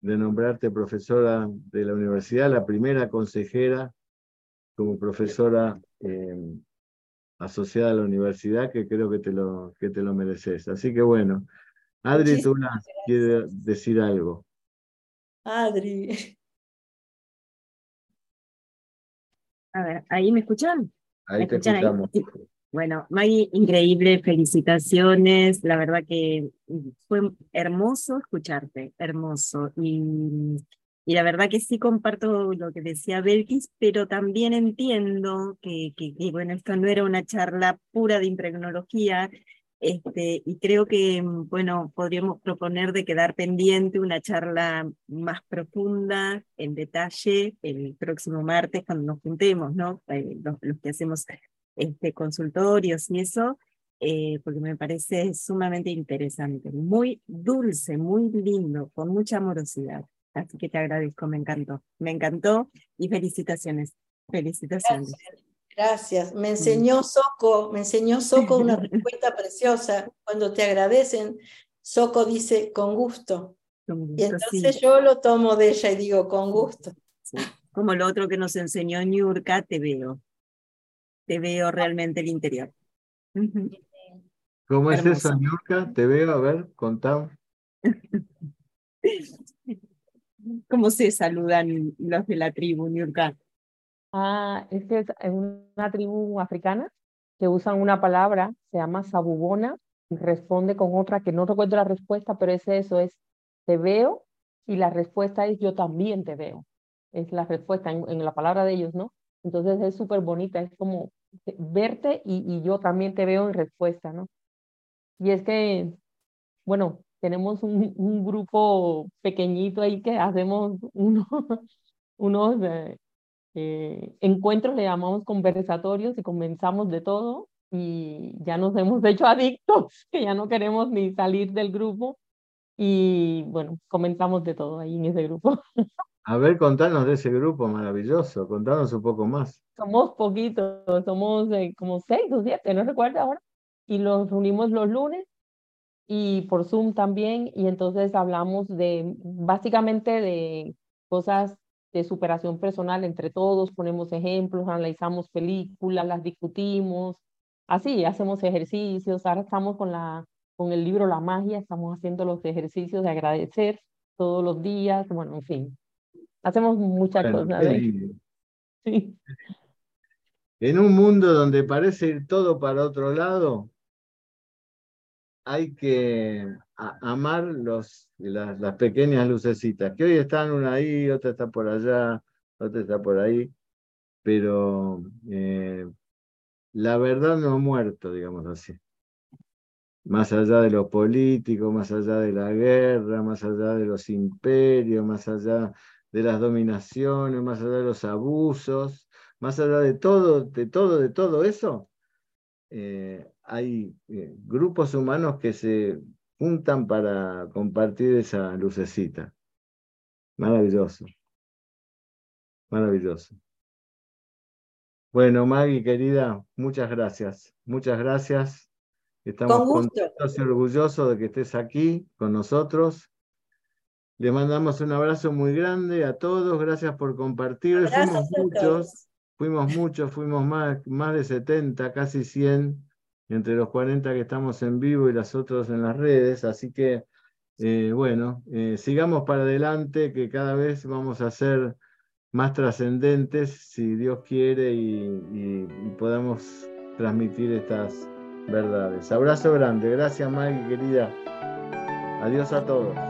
de nombrarte profesora de la universidad, la primera consejera como profesora eh, asociada a la universidad, que creo que te lo, que te lo mereces. Así que bueno, Adri Tuna quiere decir algo. Adri. A ver, ¿ahí me escuchan? Ahí te escuchamos. Bueno, Maggie, increíble, felicitaciones. La verdad que fue hermoso escucharte, hermoso. Y, y la verdad que sí comparto lo que decía Belkis, pero también entiendo que, bueno, esto no era una charla pura de impregnología, este, y creo que, bueno, podríamos proponer de quedar pendiente una charla más profunda, en detalle, el próximo martes cuando nos juntemos, ¿no? Eh, los, los que hacemos este, consultorios y eso, eh, porque me parece sumamente interesante, muy dulce, muy lindo, con mucha amorosidad. Así que te agradezco, me encantó, me encantó y felicitaciones, felicitaciones. Gracias. Me enseñó Soco, me enseñó Soco una respuesta preciosa. Cuando te agradecen, Soco dice con gusto. y entonces yo lo tomo de ella y digo con gusto. Como lo otro que nos enseñó Niurka, te veo. Te veo realmente el interior. ¿Cómo es eso, Niurka? Te veo, a ver, contame. ¿Cómo se saludan los de la tribu, Niurka? Ah, es que es una tribu africana que usan una palabra, se llama sabubona, y responde con otra que no recuerdo la respuesta, pero es eso, es te veo, y la respuesta es yo también te veo. Es la respuesta en, la palabra de ellos, ¿no? Entonces es súper bonita, es como verte y, y yo también te veo en respuesta, ¿no? Y es que, bueno, tenemos un, un grupo pequeñito ahí que hacemos uno, unos eh, eh, encuentros, le llamamos conversatorios y comenzamos de todo y ya nos hemos hecho adictos, que ya no queremos ni salir del grupo y bueno, comenzamos de todo ahí en ese grupo. A ver, contanos de ese grupo maravilloso, contanos un poco más. Somos poquitos, somos eh, como seis o siete, no recuerdo ahora, y los reunimos los lunes y por Zoom también, y entonces hablamos de básicamente de cosas de superación personal entre todos, ponemos ejemplos, analizamos películas, las discutimos, así, hacemos ejercicios, ahora estamos con, la, con el libro La magia, estamos haciendo los ejercicios de agradecer todos los días, bueno, en fin, hacemos muchas cosas. ¿eh? Sí. En un mundo donde parece ir todo para otro lado, hay que amar los, las, pequeñas lucecitas, que hoy están una ahí, otra está por allá, otra está por ahí, pero eh, la verdad no ha muerto, digamos así. Más allá de lo político, más allá de la guerra, más allá de los imperios, más allá de las dominaciones, más allá de los abusos, más allá de todo, de todo, de todo eso, eh, hay eh, grupos humanos que se juntan para compartir esa lucecita. Maravilloso. Maravilloso. Bueno, Maggie, querida, muchas gracias. Muchas gracias. Estamos contentos y orgullosos de que estés aquí con nosotros. Le mandamos un abrazo muy grande a todos. Gracias por compartir. Fuimos muchos, fuimos muchos, fuimos más, más de 70, casi 100 entre los 40 que estamos en vivo y las otras en las redes. Así que, eh, bueno, eh, sigamos para adelante, que cada vez vamos a ser más trascendentes, si Dios quiere, y, podamos transmitir estas verdades. Abrazo grande. Gracias, Maggie, querida. Adiós a todos.